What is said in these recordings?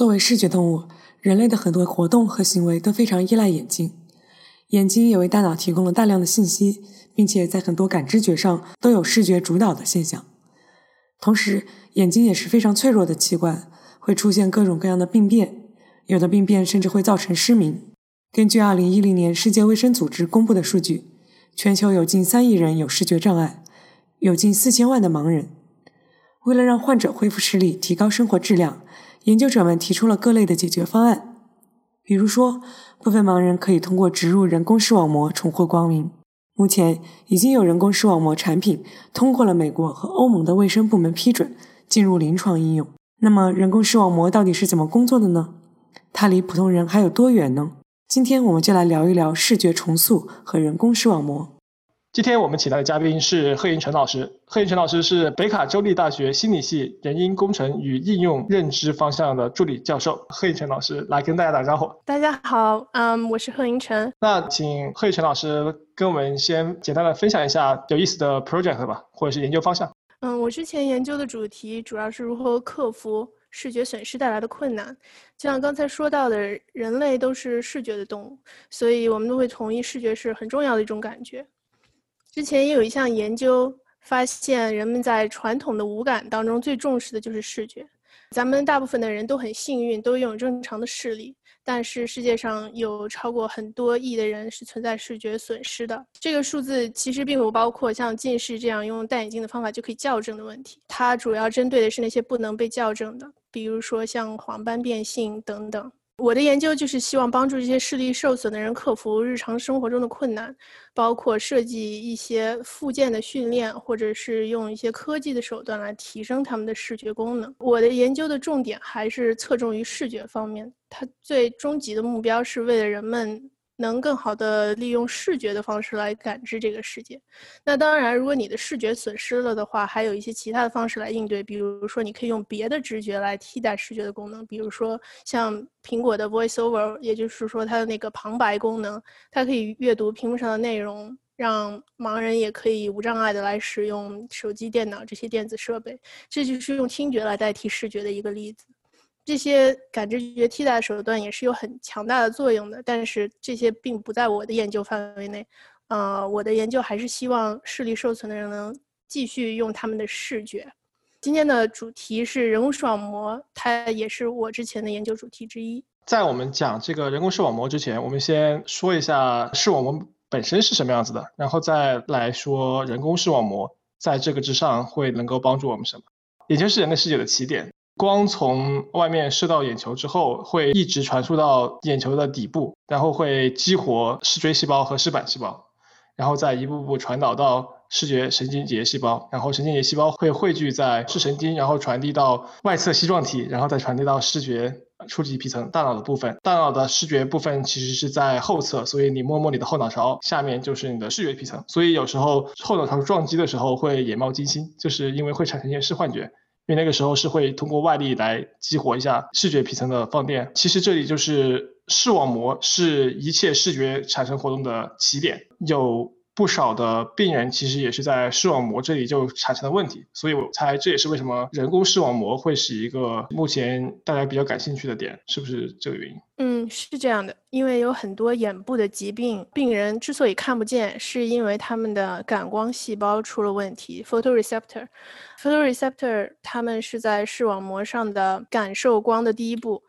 作为视觉动物，人类的很多活动和行为都非常依赖眼睛。眼睛也为大脑提供了大量的信息，并且在很多感知觉上都有视觉主导的现象。同时，眼睛也是非常脆弱的器官，会出现各种各样的病变，有的病变甚至会造成失明。根据2010年世界卫生组织公布的数据，全球有近3亿人有视觉障碍，有近4千万的盲人。为了让患者恢复视力，提高生活质量，研究者们提出了各类的解决方案。比如说，部分盲人可以通过植入人工视网膜重获光明。目前已经有人工视网膜产品通过了美国和欧盟的卫生部门批准，进入临床应用。那么，人工视网膜到底是怎么工作的呢？它离普通人还有多远呢？今天我们就来聊一聊视觉重塑和人工视网膜。今天我们请来的嘉宾是贺银成老师。贺银成老师是北卡州立大学心理系人因工程与应用认知方向的助理教授。贺银成老师来跟大家打招呼。大家好，嗯，我是贺银成。那请贺银成老师跟我们先简单的分享一下有意思的 project 吧，或者是研究方向。嗯，我之前研究的主题主要是如何克服。视觉损失带来的困难，就像刚才说到的，人类都是视觉的动物，所以我们都会同意视觉是很重要的一种感觉。之前也有一项研究发现，人们在传统的五感当中最重视的就是视觉。咱们大部分的人都很幸运，都拥有正常的视力。但是世界上有超过很多亿的人是存在视觉损失的。这个数字其实并不包括像近视这样用戴眼镜的方法就可以校正的问题，它主要针对的是那些不能被校正的，比如说像黄斑变性等等。我的研究就是希望帮助这些视力受损的人克服日常生活中的困难，包括设计一些附件的训练，或者是用一些科技的手段来提升他们的视觉功能。我的研究的重点还是侧重于视觉方面，它最终极的目标是为了人们。能更好的利用视觉的方式来感知这个世界。那当然，如果你的视觉损失了的话，还有一些其他的方式来应对，比如说你可以用别的直觉来替代视觉的功能，比如说像苹果的 VoiceOver，也就是说它的那个旁白功能，它可以阅读屏幕上的内容，让盲人也可以无障碍的来使用手机、电脑这些电子设备。这就是用听觉来代替视觉的一个例子。这些感知觉替代手段也是有很强大的作用的，但是这些并不在我的研究范围内。呃，我的研究还是希望视力受损的人能继续用他们的视觉。今天的主题是人工视网膜，它也是我之前的研究主题之一。在我们讲这个人工视网膜之前，我们先说一下视网膜本身是什么样子的，然后再来说人工视网膜在这个之上会能够帮助我们什么。眼睛是人类视觉的起点。光从外面射到眼球之后，会一直传输到眼球的底部，然后会激活视锥细胞和视板细胞，然后再一步步传导到视觉神经节细胞，然后神经节细胞会汇聚在视神经，然后传递到外侧棘状体，然后再传递到视觉初级皮层大脑的部分。大脑的视觉部分其实是在后侧，所以你摸摸你的后脑勺，下面就是你的视觉皮层。所以有时候后脑勺撞击的时候会眼冒金星，就是因为会产生一些视幻觉。因为那个时候是会通过外力来激活一下视觉皮层的放电。其实这里就是视网膜是一切视觉产生活动的起点。有不少的病人其实也是在视网膜这里就产生了问题，所以我猜这也是为什么人工视网膜会是一个目前大家比较感兴趣的点，是不是这个原因？嗯，是这样的，因为有很多眼部的疾病，病人之所以看不见，是因为他们的感光细胞出了问题，photoreceptor。photoreceptor，他们是在视网膜上的感受光的第一步，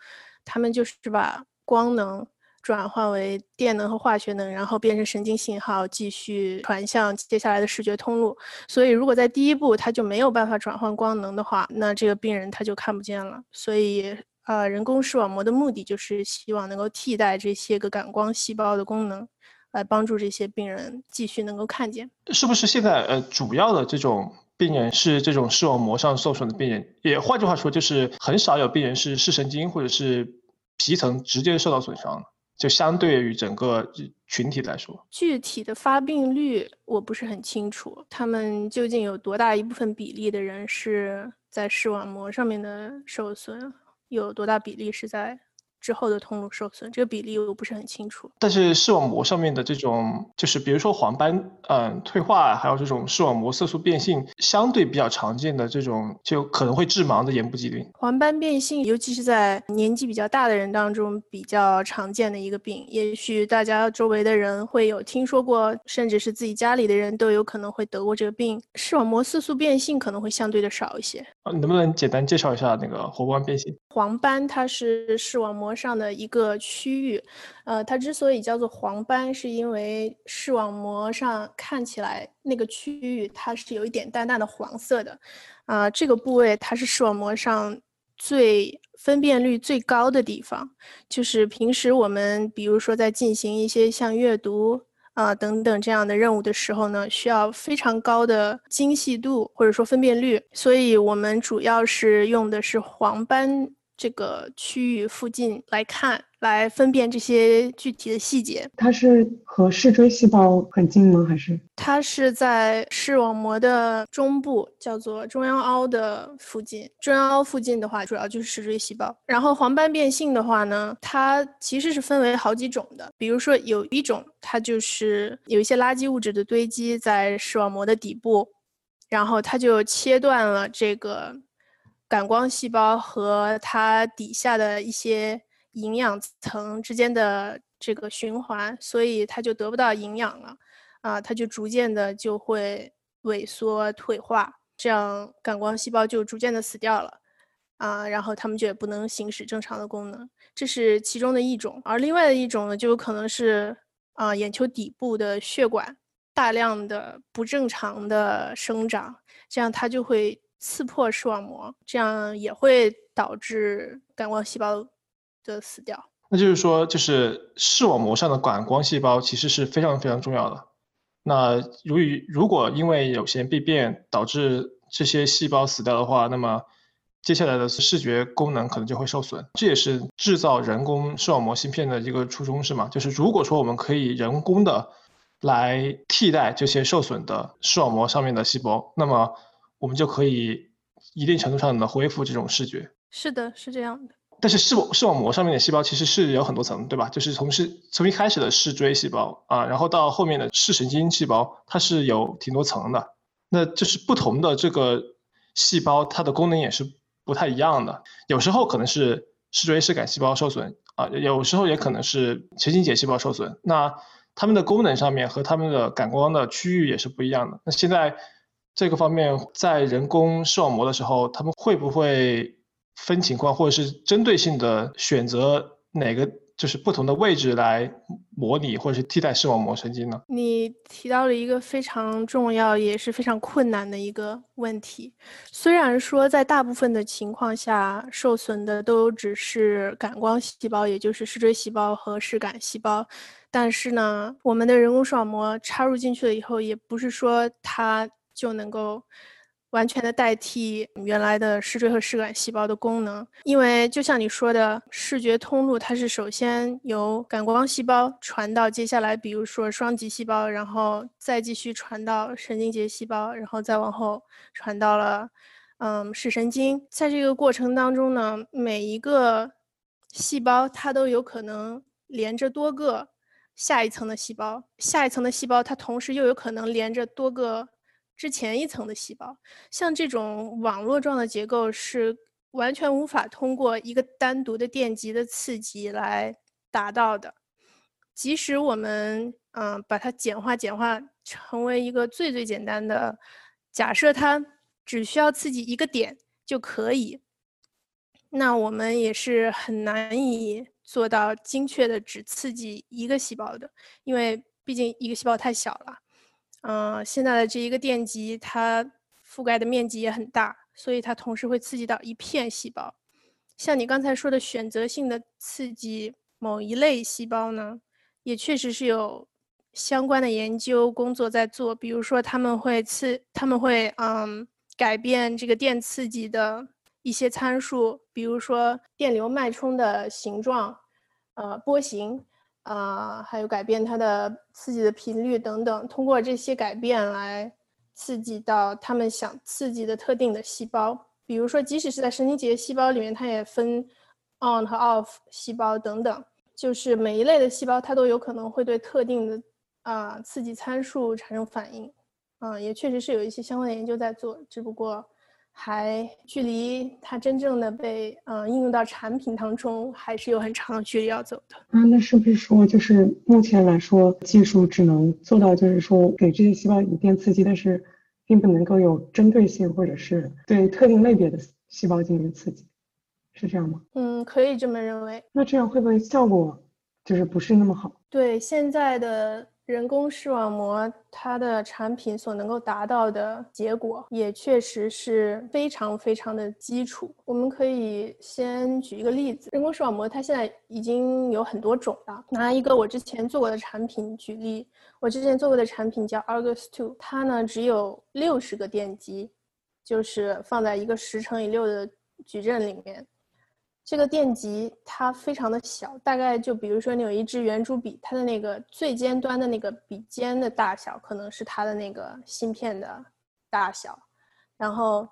他们就是把光能转换为电能和化学能，然后变成神经信号，继续传向接下来的视觉通路。所以，如果在第一步它就没有办法转换光能的话，那这个病人他就看不见了。所以，呃，人工视网膜的目的就是希望能够替代这些个感光细胞的功能，来帮助这些病人继续能够看见。是不是现在呃主要的这种？病人是这种视网膜上受损的病人，也换句话说，就是很少有病人是视神经或者是皮层直接受到损伤。就相对于整个群体来说，具体的发病率我不是很清楚，他们究竟有多大一部分比例的人是在视网膜上面的受损，有多大比例是在。之后的通路受损，这个比例我不是很清楚。但是视网膜上面的这种，就是比如说黄斑，嗯，退化，还有这种视网膜色素变性，相对比较常见的这种，就可能会致盲的眼部疾病。黄斑变性，尤其是在年纪比较大的人当中比较常见的一个病。也许大家周围的人会有听说过，甚至是自己家里的人都有可能会得过这个病。视网膜色素变性可能会相对的少一些。啊，能不能简单介绍一下那个黄斑变性？黄斑它是视网膜上的一个区域，呃，它之所以叫做黄斑，是因为视网膜上看起来那个区域它是有一点淡淡的黄色的，啊，这个部位它是视网膜上最分辨率最高的地方，就是平时我们比如说在进行一些像阅读。啊，等等这样的任务的时候呢，需要非常高的精细度或者说分辨率，所以我们主要是用的是黄斑这个区域附近来看。来分辨这些具体的细节。它是和视锥细胞很近吗？还是它是在视网膜的中部，叫做中央凹的附近。中央凹附近的话，主要就是视锥细胞。然后黄斑变性的话呢，它其实是分为好几种的。比如说有一种，它就是有一些垃圾物质的堆积在视网膜的底部，然后它就切断了这个感光细胞和它底下的一些。营养层之间的这个循环，所以它就得不到营养了，啊，它就逐渐的就会萎缩退化，这样感光细胞就逐渐的死掉了，啊，然后它们就也不能行使正常的功能，这是其中的一种。而另外的一种呢，就有可能是啊，眼球底部的血管大量的不正常的生长，这样它就会刺破视网膜，这样也会导致感光细胞。的死掉，那就是说，就是视网膜上的感光细胞其实是非常非常重要的。那如于如果因为有些病变导致这些细胞死掉的话，那么接下来的视觉功能可能就会受损。这也是制造人工视网膜芯片的一个初衷，是吗？就是如果说我们可以人工的来替代这些受损的视网膜上面的细胞，那么我们就可以一定程度上的恢复这种视觉。是的，是这样的。但是视网视网膜上面的细胞其实是有很多层，对吧？就是从视从一开始的视锥细胞啊，然后到后面的视神经细胞，它是有挺多层的。那就是不同的这个细胞，它的功能也是不太一样的。有时候可能是视锥视杆细胞受损啊，有时候也可能是神经节细胞受损。那它们的功能上面和它们的感光的区域也是不一样的。那现在这个方面在人工视网膜的时候，他们会不会？分情况，或者是针对性的选择哪个就是不同的位置来模拟或者是替代视网膜神经呢？你提到了一个非常重要也是非常困难的一个问题。虽然说在大部分的情况下，受损的都只是感光细胞，也就是视锥细胞和视杆细胞，但是呢，我们的人工视网膜插入进去了以后，也不是说它就能够。完全的代替原来的视锥和视杆细胞的功能，因为就像你说的，视觉通路它是首先由感光细胞传到接下来，比如说双极细胞，然后再继续传到神经节细胞，然后再往后传到了嗯视神经。在这个过程当中呢，每一个细胞它都有可能连着多个下一层的细胞，下一层的细胞它同时又有可能连着多个。之前一层的细胞，像这种网络状的结构是完全无法通过一个单独的电极的刺激来达到的。即使我们嗯把它简化简化成为一个最最简单的假设，它只需要刺激一个点就可以，那我们也是很难以做到精确的只刺激一个细胞的，因为毕竟一个细胞太小了。嗯，现在的这一个电极，它覆盖的面积也很大，所以它同时会刺激到一片细胞。像你刚才说的选择性的刺激某一类细胞呢，也确实是有相关的研究工作在做。比如说，他们会刺，他们会嗯改变这个电刺激的一些参数，比如说电流脉冲的形状、呃波形，啊，还有改变它的刺激的频率等等，通过这些改变来刺激到他们想刺激的特定的细胞。比如说，即使是在神经节细胞里面，它也分 on 和 off 细胞等等，就是每一类的细胞它都有可能会对特定的啊刺激参数产生反应。嗯，也确实是有一些相关的研究在做，只不过还距离它真正的被嗯应用到产品当中，还是有很长的距离要走的。啊，那是不是说，就是目前来说，技术只能做到，就是说给这些细胞以电刺激，但是并不能够有针对性，或者是对特定类别的细胞进行刺激，是这样吗？嗯，可以这么认为。那这样会不会效果就是不是那么好？对现在的。人工视网膜它的产品所能够达到的结果，也确实是非常非常的基础。我们可以先举一个例子，人工视网膜它现在已经有很多种了。拿一个我之前做过的产品举例，我之前做过的产品叫 Argus Two，它呢只有六十个电极，就是放在一个十乘以六的矩阵里面。这个电极它非常的小，大概就比如说你有一支圆珠笔，它的那个最尖端的那个笔尖的大小，可能是它的那个芯片的大小。然后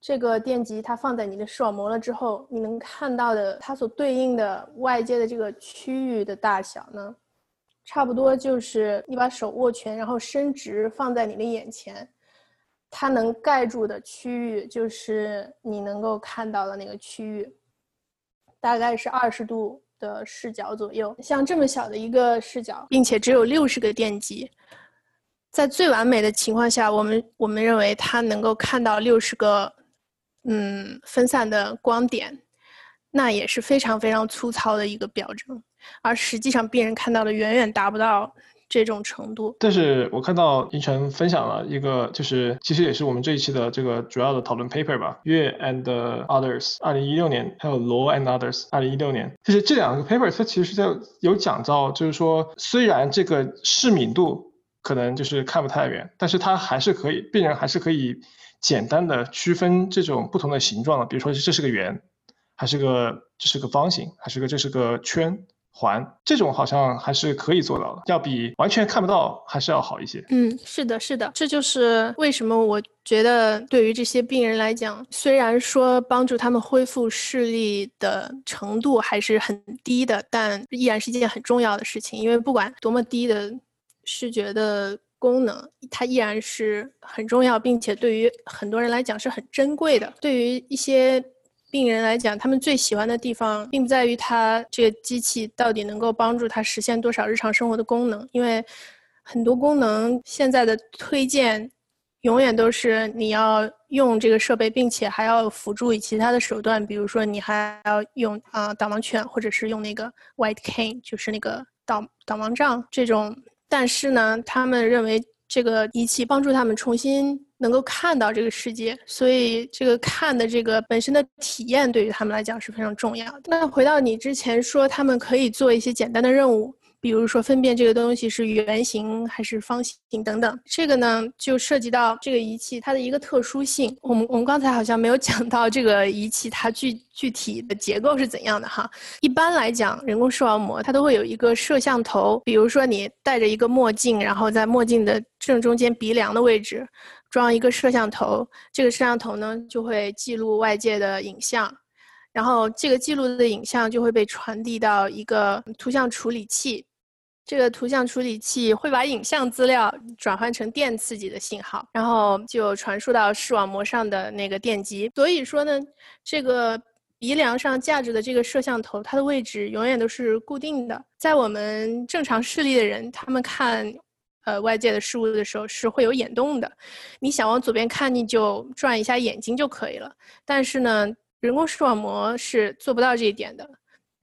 这个电极它放在你的视网膜了之后，你能看到的它所对应的外界的这个区域的大小呢，差不多就是你把手握拳，然后伸直放在你的眼前，它能盖住的区域就是你能够看到的那个区域。大概是二十度的视角左右，像这么小的一个视角，并且只有六十个电极，在最完美的情况下，我们我们认为它能够看到六十个，嗯，分散的光点，那也是非常非常粗糙的一个表征，而实际上病人看到的远远达不到。这种程度，但是我看到银晨分享了一个，就是其实也是我们这一期的这个主要的讨论 paper 吧，月 and others，二零一六年，还有罗 and others，二零一六年，就是这两个 paper 它其实是在有讲到，就是说虽然这个视敏度可能就是看不太远，但是它还是可以，病人还是可以简单的区分这种不同的形状的，比如说这是个圆，还是个这是个方形，还是个这是个圈。环这种好像还是可以做到的，要比完全看不到还是要好一些。嗯，是的，是的，这就是为什么我觉得对于这些病人来讲，虽然说帮助他们恢复视力的程度还是很低的，但依然是一件很重要的事情。因为不管多么低的视觉的功能，它依然是很重要，并且对于很多人来讲是很珍贵的。对于一些。病人来讲，他们最喜欢的地方，并不在于它这个机器到底能够帮助他实现多少日常生活的功能，因为很多功能现在的推荐，永远都是你要用这个设备，并且还要辅助以其他的手段，比如说你还要用啊导盲犬，或者是用那个 white cane，就是那个导导盲杖这种。但是呢，他们认为这个仪器帮助他们重新。能够看到这个世界，所以这个看的这个本身的体验对于他们来讲是非常重要的。那回到你之前说，他们可以做一些简单的任务。比如说分辨这个东西是圆形还是方形等等，这个呢就涉及到这个仪器它的一个特殊性。我们我们刚才好像没有讲到这个仪器它具具体的结构是怎样的哈。一般来讲，人工视网膜它都会有一个摄像头，比如说你戴着一个墨镜，然后在墨镜的正中间鼻梁的位置装一个摄像头，这个摄像头呢就会记录外界的影像。然后这个记录的影像就会被传递到一个图像处理器，这个图像处理器会把影像资料转换成电刺激的信号，然后就传输到视网膜上的那个电极。所以说呢，这个鼻梁上架着的这个摄像头，它的位置永远都是固定的。在我们正常视力的人，他们看呃外界的事物的时候是会有眼动的。你想往左边看，你就转一下眼睛就可以了。但是呢。人工视网膜是做不到这一点的，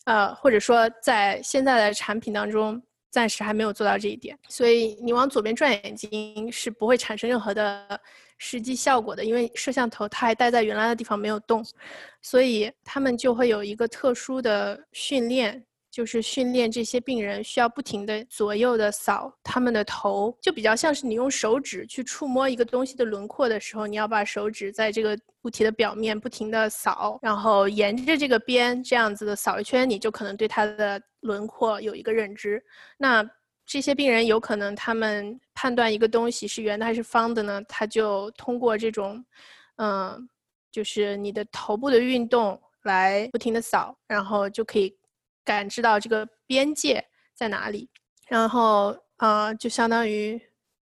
呃，或者说在现在的产品当中，暂时还没有做到这一点。所以你往左边转眼睛是不会产生任何的实际效果的，因为摄像头它还待在原来的地方没有动，所以他们就会有一个特殊的训练，就是训练这些病人需要不停的左右的扫他们的头，就比较像是你用手指去触摸一个东西的轮廓的时候，你要把手指在这个物体的表面不停的扫，然后沿着这个边这样子的扫一圈，你就可能对它的轮廓有一个认知。那这些病人有可能他们判断一个东西是圆的还是方的呢？他就通过这种，嗯，就是你的头部的运动来不停的扫，然后就可以。感知到这个边界在哪里，然后啊，就相当于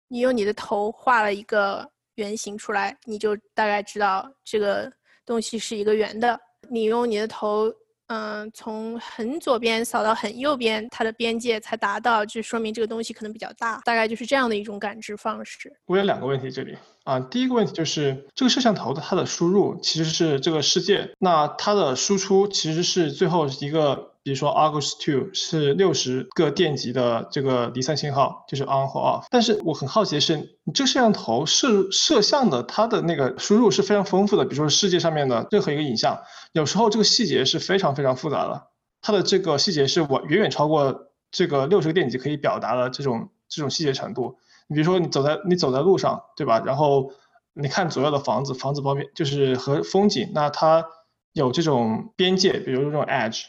你用你的头画了一个圆形出来，你就大概知道这个东西是一个圆的。你用你的头。嗯，从很左边扫到很右边，它的边界才达到，就说明这个东西可能比较大，大概就是这样的一种感知方式。我有两个问题，这里啊，第一个问题就是这个摄像头的它的输入其实是这个世界，那它的输出其实是最后一个。比如说 Argus Two 是六十个电极的这个离散信号，就是 on 或 off。但是我很好奇的是，你这摄像头摄摄像的它的那个输入是非常丰富的。比如说世界上面的任何一个影像，有时候这个细节是非常非常复杂的，它的这个细节是远远远超过这个六十个电极可以表达的这种这种细节程度。你比如说你走在你走在路上，对吧？然后你看左右的房子，房子旁边就是和风景，那它有这种边界，比如说这种 edge。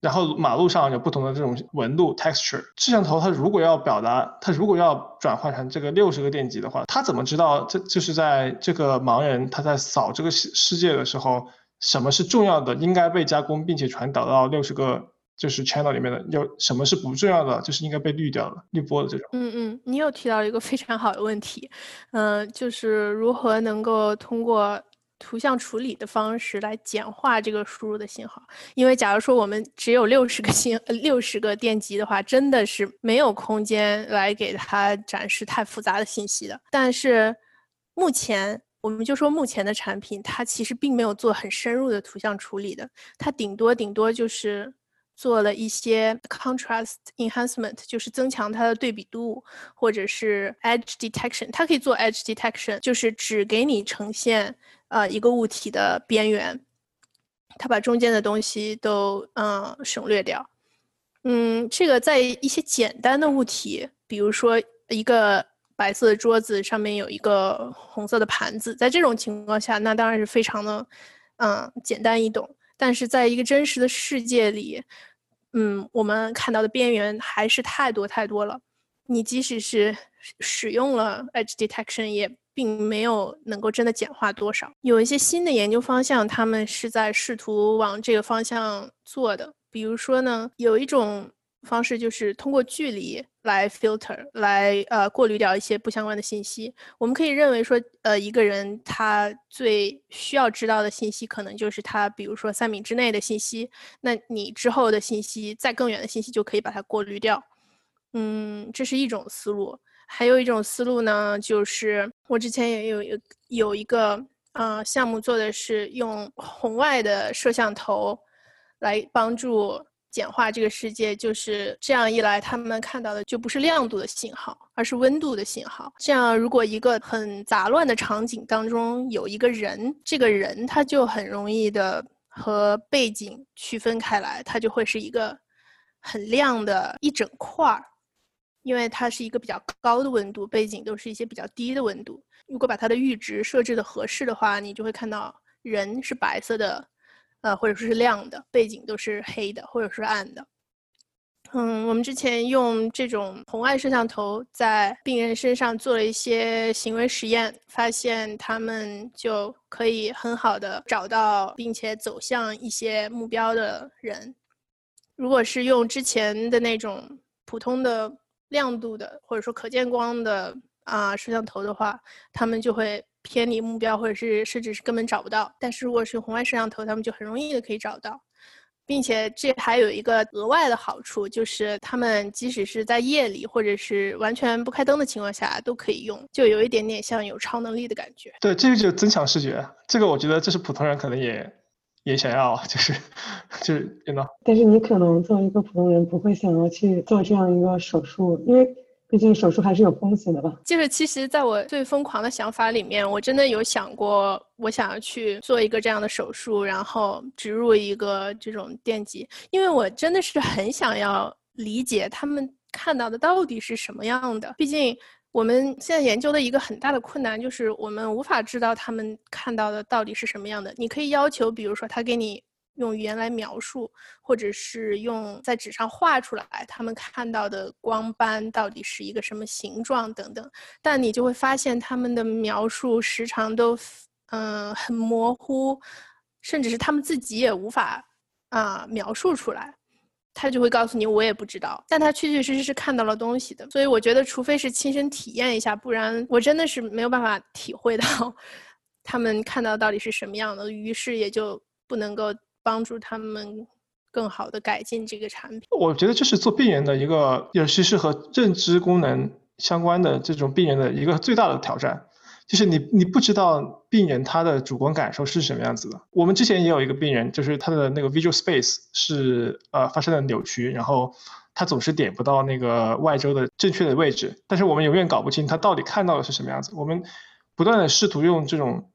然后马路上有不同的这种纹路 texture，摄像头它如果要表达，它如果要转换成这个六十个电极的话，它怎么知道这就是在这个盲人他在扫这个世世界的时候，什么是重要的应该被加工并且传导到六十个就是 channel 里面的，有什么是不重要的，就是应该被滤掉了滤波的这种。嗯嗯，你又提到一个非常好的问题，嗯，就是如何能够通过。图像处理的方式来简化这个输入的信号，因为假如说我们只有六十个信六十个电极的话，真的是没有空间来给它展示太复杂的信息的。但是目前，我们就说目前的产品，它其实并没有做很深入的图像处理的，它顶多顶多就是。做了一些 contrast enhancement，就是增强它的对比度，或者是 edge detection。它可以做 edge detection，就是只给你呈现呃一个物体的边缘，它把中间的东西都嗯省略掉。嗯，这个在一些简单的物体，比如说一个白色的桌子上面有一个红色的盘子，在这种情况下，那当然是非常的嗯简单易懂。但是在一个真实的世界里，嗯，我们看到的边缘还是太多太多了。你即使是使用了 edge detection，也并没有能够真的简化多少。有一些新的研究方向，他们是在试图往这个方向做的。比如说呢，有一种。方式就是通过距离来 filter，来呃过滤掉一些不相关的信息。我们可以认为说，呃，一个人他最需要知道的信息，可能就是他，比如说三米之内的信息。那你之后的信息，再更远的信息就可以把它过滤掉。嗯，这是一种思路。还有一种思路呢，就是我之前也有有有一个呃项目做的是用红外的摄像头来帮助。简化这个世界就是这样一来，他们看到的就不是亮度的信号，而是温度的信号。这样，如果一个很杂乱的场景当中有一个人，这个人他就很容易的和背景区分开来，他就会是一个很亮的一整块儿，因为它是一个比较高的温度，背景都是一些比较低的温度。如果把它的阈值设置的合适的话，你就会看到人是白色的。呃，或者说是亮的，背景都是黑的，或者是暗的。嗯，我们之前用这种红外摄像头在病人身上做了一些行为实验，发现他们就可以很好的找到并且走向一些目标的人。如果是用之前的那种普通的亮度的，或者说可见光的啊摄像头的话，他们就会。偏离目标，或者是甚至是根本找不到。但是如果是红外摄像头，他们就很容易的可以找到，并且这还有一个额外的好处，就是他们即使是在夜里或者是完全不开灯的情况下都可以用，就有一点点像有超能力的感觉。对，这个就增强视觉，这个我觉得这是普通人可能也也想要，就是就是真的。但是你可能作为一个普通人不会想要去做这样一个手术，因为。毕竟手术还是有风险的吧。就是其实，在我最疯狂的想法里面，我真的有想过，我想要去做一个这样的手术，然后植入一个这种电极，因为我真的是很想要理解他们看到的到底是什么样的。毕竟我们现在研究的一个很大的困难就是，我们无法知道他们看到的到底是什么样的。你可以要求，比如说他给你。用语言来描述，或者是用在纸上画出来，他们看到的光斑到底是一个什么形状等等。但你就会发现，他们的描述时常都嗯很模糊，甚至是他们自己也无法啊描述出来。他就会告诉你，我也不知道。但他确确实实是看到了东西的。所以我觉得，除非是亲身体验一下，不然我真的是没有办法体会到 他们看到到底是什么样的。于是也就不能够。帮助他们更好的改进这个产品。我觉得这是做病人的一个，尤其是和认知功能相关的这种病人的一个最大的挑战，就是你你不知道病人他的主观感受是什么样子的。我们之前也有一个病人，就是他的那个 visual space 是呃发生了扭曲，然后他总是点不到那个外周的正确的位置，但是我们永远搞不清他到底看到的是什么样子。我们不断的试图用这种。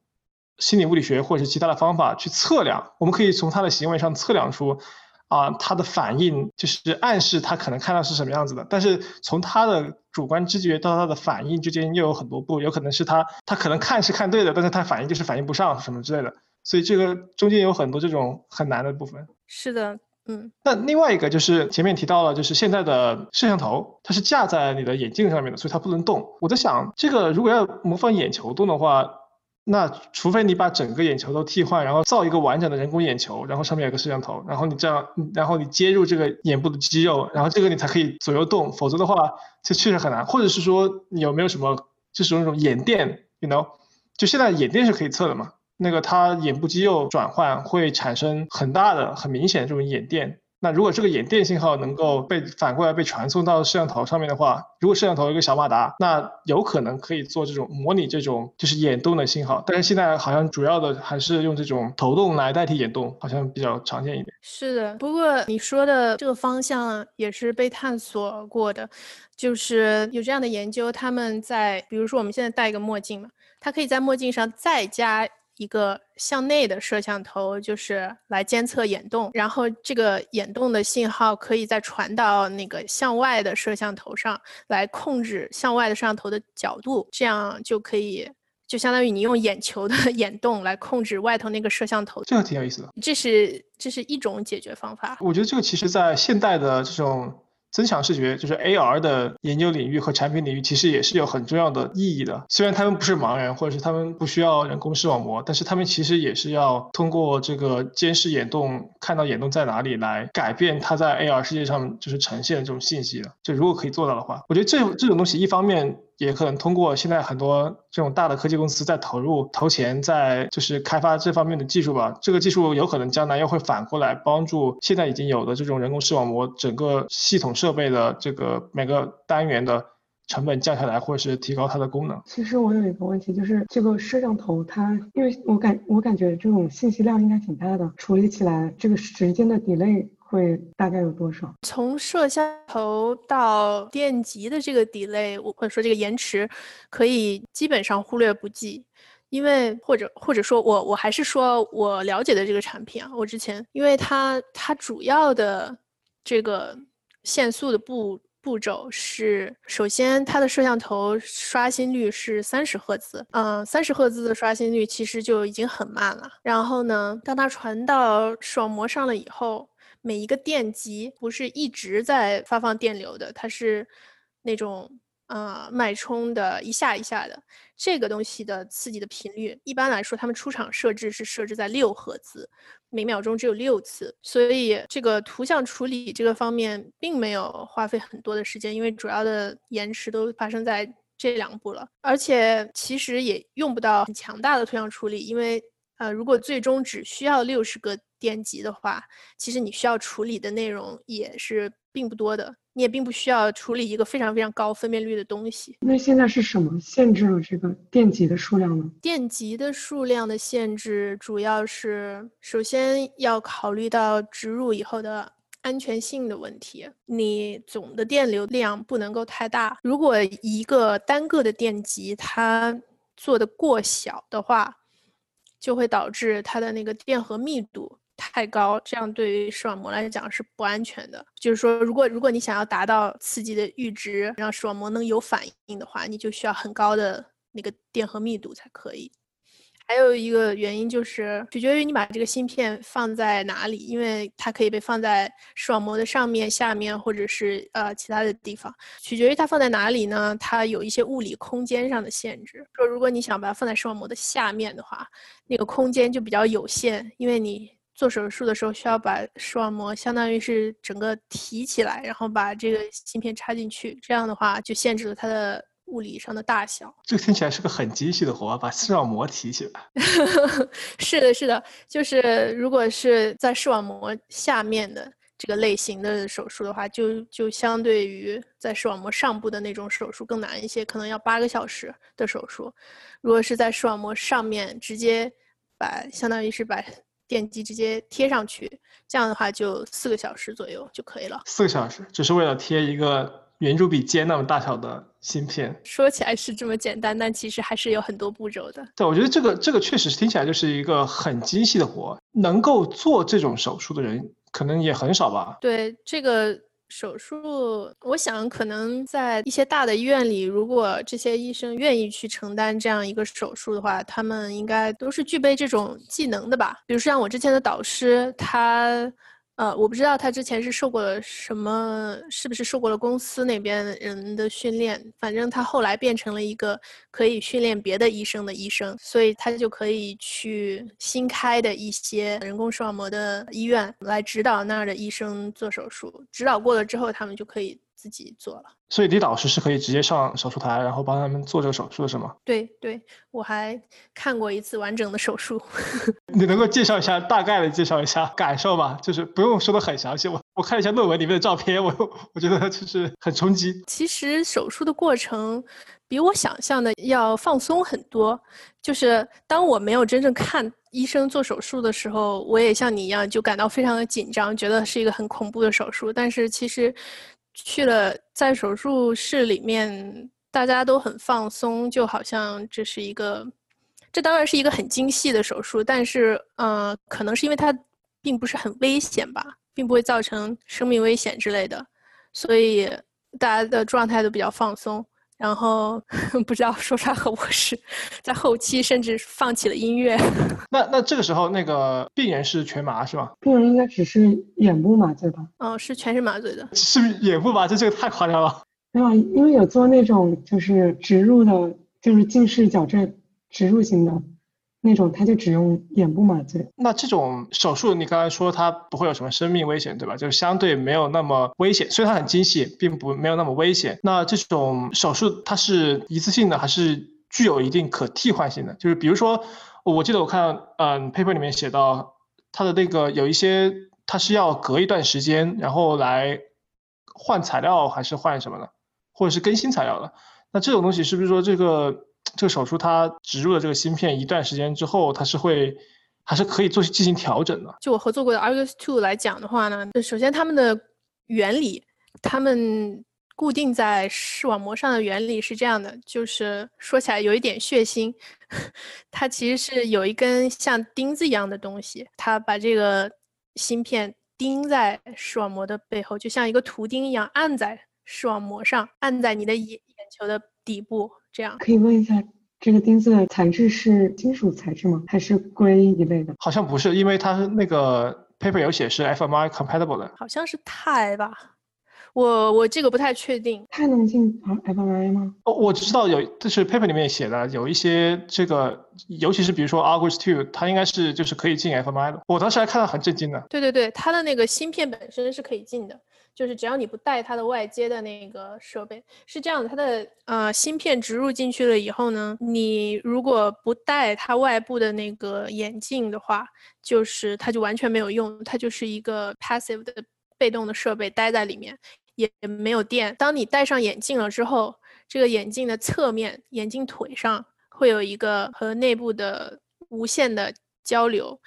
心理物理学或者是其他的方法去测量，我们可以从他的行为上测量出，啊，他的反应就是暗示他可能看到是什么样子的。但是从他的主观知觉到他的反应之间又有很多步，有可能是他他可能看是看对的，但是他反应就是反应不上什么之类的。所以这个中间有很多这种很难的部分。是的，嗯。那另外一个就是前面提到了，就是现在的摄像头它是架在你的眼镜上面的，所以它不能动。我在想，这个如果要模仿眼球动的话。那除非你把整个眼球都替换，然后造一个完整的人工眼球，然后上面有个摄像头，然后你这样，然后你接入这个眼部的肌肉，然后这个你才可以左右动，否则的话，这确实很难。或者是说，你有没有什么就是那种眼电，you know，就现在眼电是可以测的嘛？那个它眼部肌肉转换会产生很大的、很明显的这种眼电。那如果这个眼电信号能够被反过来被传送到摄像头上面的话，如果摄像头有一个小马达，那有可能可以做这种模拟这种就是眼动的信号。但是现在好像主要的还是用这种头动来代替眼动，好像比较常见一点。是的，不过你说的这个方向也是被探索过的，就是有这样的研究，他们在比如说我们现在戴一个墨镜嘛，它可以在墨镜上再加。一个向内的摄像头，就是来监测眼动，然后这个眼动的信号可以再传到那个向外的摄像头上来控制向外的摄像头的角度，这样就可以，就相当于你用眼球的 眼动来控制外头那个摄像头。这个挺有意思的，这是这是一种解决方法。我觉得这个其实在现代的这种。增强视觉就是 AR 的研究领域和产品领域，其实也是有很重要的意义的。虽然他们不是盲人，或者是他们不需要人工视网膜，但是他们其实也是要通过这个监视眼动，看到眼动在哪里，来改变它在 AR 世界上就是呈现的这种信息的。就如果可以做到的话，我觉得这这种东西一方面。也可能通过现在很多这种大的科技公司在投入投钱在就是开发这方面的技术吧，这个技术有可能将来又会反过来帮助现在已经有的这种人工视网膜整个系统设备的这个每个单元的成本降下来，或者是提高它的功能。其实我有一个问题，就是这个摄像头它，因为我感我感觉这种信息量应该挺大的，处理起来这个时间的 delay。会大概有多少？从摄像头到电极的这个 delay，或者说这个延迟，可以基本上忽略不计。因为或者或者说我我还是说我了解的这个产品啊，我之前因为它它主要的这个限速的步步骤是，首先它的摄像头刷新率是三十赫兹，嗯，三十赫兹的刷新率其实就已经很慢了。然后呢，当它传到视网膜上了以后。每一个电极不是一直在发放电流的，它是那种呃脉冲的，一下一下的。这个东西的刺激的频率，一般来说，他们出厂设置是设置在六赫兹，每秒钟只有六次。所以这个图像处理这个方面并没有花费很多的时间，因为主要的延迟都发生在这两步了。而且其实也用不到很强大的图像处理，因为呃，如果最终只需要六十个。电极的话，其实你需要处理的内容也是并不多的，你也并不需要处理一个非常非常高分辨率的东西。那现在是什么限制了这个电极的数量呢？电极的数量的限制主要是，首先要考虑到植入以后的安全性的问题，你总的电流量不能够太大。如果一个单个的电极它做的过小的话，就会导致它的那个电荷密度太高，这样对于视网膜来讲是不安全的。就是说，如果如果你想要达到刺激的阈值，让视网膜能有反应的话，你就需要很高的那个电荷密度才可以。还有一个原因就是取决于你把这个芯片放在哪里，因为它可以被放在视网膜的上面、下面，或者是呃其他的地方。取决于它放在哪里呢？它有一些物理空间上的限制。说如果你想把它放在视网膜的下面的话，那个空间就比较有限，因为你做手术的时候需要把视网膜相当于是整个提起来，然后把这个芯片插进去，这样的话就限制了它的。物理上的大小，这个听起来是个很机械的活，把视网膜提起来。是的，是的，就是如果是在视网膜下面的这个类型的手术的话，就就相对于在视网膜上部的那种手术更难一些，可能要八个小时的手术。如果是在视网膜上面直接把，相当于是把电机直接贴上去，这样的话就四个小时左右就可以了。四个小时，只是为了贴一个。圆珠笔尖那么大小的芯片，说起来是这么简单，但其实还是有很多步骤的。对，我觉得这个这个确实是听起来就是一个很精细的活，能够做这种手术的人可能也很少吧。对，这个手术，我想可能在一些大的医院里，如果这些医生愿意去承担这样一个手术的话，他们应该都是具备这种技能的吧。比如像我之前的导师，他。呃，我不知道他之前是受过了什么，是不是受过了公司那边人的训练？反正他后来变成了一个可以训练别的医生的医生，所以他就可以去新开的一些人工视网膜的医院来指导那儿的医生做手术。指导过了之后，他们就可以。自己做了，所以李导师是可以直接上手术台，然后帮他们做这个手术的是吗？对对，我还看过一次完整的手术。你能够介绍一下，大概的介绍一下感受吗？就是不用说的很详细。我我看了一下论文里面的照片，我我觉得就是很冲击。其实手术的过程比我想象的要放松很多。就是当我没有真正看医生做手术的时候，我也像你一样就感到非常的紧张，觉得是一个很恐怖的手术。但是其实。去了在手术室里面，大家都很放松，就好像这是一个，这当然是一个很精细的手术，但是，呃，可能是因为它并不是很危险吧，并不会造成生命危险之类的，所以大家的状态都比较放松。然后 不知道说出来合不合适，在后期甚至放弃了音乐。那那这个时候，那个病人是全麻是吧？病人应该只是眼部麻醉吧？哦，是全是麻醉的。是不是眼部麻醉？这个太夸张了。没有，因为有做那种就是植入的，就是近视矫正植入型的。那种他就只用眼部麻醉。那这种手术，你刚才说它不会有什么生命危险，对吧？就是相对没有那么危险，所以它很精细，并不没有那么危险。那这种手术它是一次性的，还是具有一定可替换性的？就是比如说，我记得我看嗯 paper 里面写到，它的那个有一些它是要隔一段时间，然后来换材料还是换什么的，或者是更新材料的。那这种东西是不是说这个？这个手术它植入了这个芯片一段时间之后，它是会还是可以做进行调整的。就我合作过的 Argus Two 来讲的话呢，首先他们的原理，他们固定在视网膜上的原理是这样的，就是说起来有一点血腥，它其实是有一根像钉子一样的东西，它把这个芯片钉在视网膜的背后，就像一个图钉一样按在视网膜上，按在你的眼眼球的底部。这样可以问一下，这个钉子的材质是金属材质吗？还是硅一类的？好像不是，因为它是那个 paper 有写是 FMI compatible 的，好像是钛吧？我我这个不太确定。钛能进 FMI 吗？哦，我知道有，就是 paper 里面写的有一些这个，尤其是比如说 Argus Two，它应该是就是可以进 FMI 的。我当时还看到很震惊的。对对对，它的那个芯片本身是可以进的。就是只要你不带它的外接的那个设备，是这样的，它的呃芯片植入进去了以后呢，你如果不带它外部的那个眼镜的话，就是它就完全没有用，它就是一个 passive 的被动的设备待在里面，也没有电。当你戴上眼镜了之后，这个眼镜的侧面，眼镜腿上会有一个和内部的无线的交流。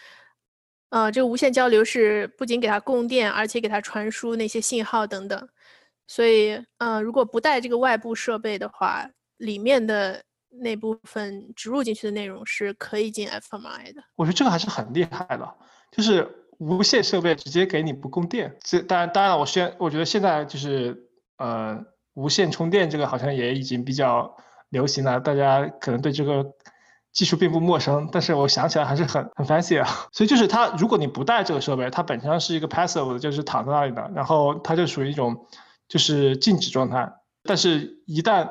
呃，这个无线交流是不仅给它供电，而且给它传输那些信号等等。所以，呃，如果不带这个外部设备的话，里面的那部分植入进去的内容是可以进 FMI 的。我觉得这个还是很厉害的，就是无线设备直接给你不供电。这当然，当然，我现我觉得现在就是呃，无线充电这个好像也已经比较流行了，大家可能对这个。技术并不陌生，但是我想起来还是很很 fancy 啊。所以就是它，如果你不带这个设备，它本身是一个 passive 的，就是躺在那里的，然后它就属于一种就是静止状态。但是，一旦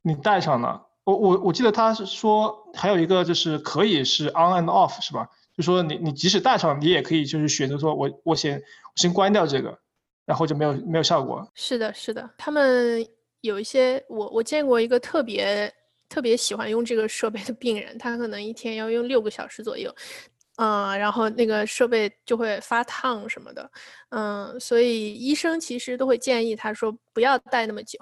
你带上了，我我我记得他是说还有一个就是可以是 on and off 是吧？就说你你即使带上，你也可以就是选择说我我先先关掉这个，然后就没有没有效果。是的，是的，他们有一些我我见过一个特别。特别喜欢用这个设备的病人，他可能一天要用六个小时左右，嗯，然后那个设备就会发烫什么的，嗯，所以医生其实都会建议他说不要戴那么久，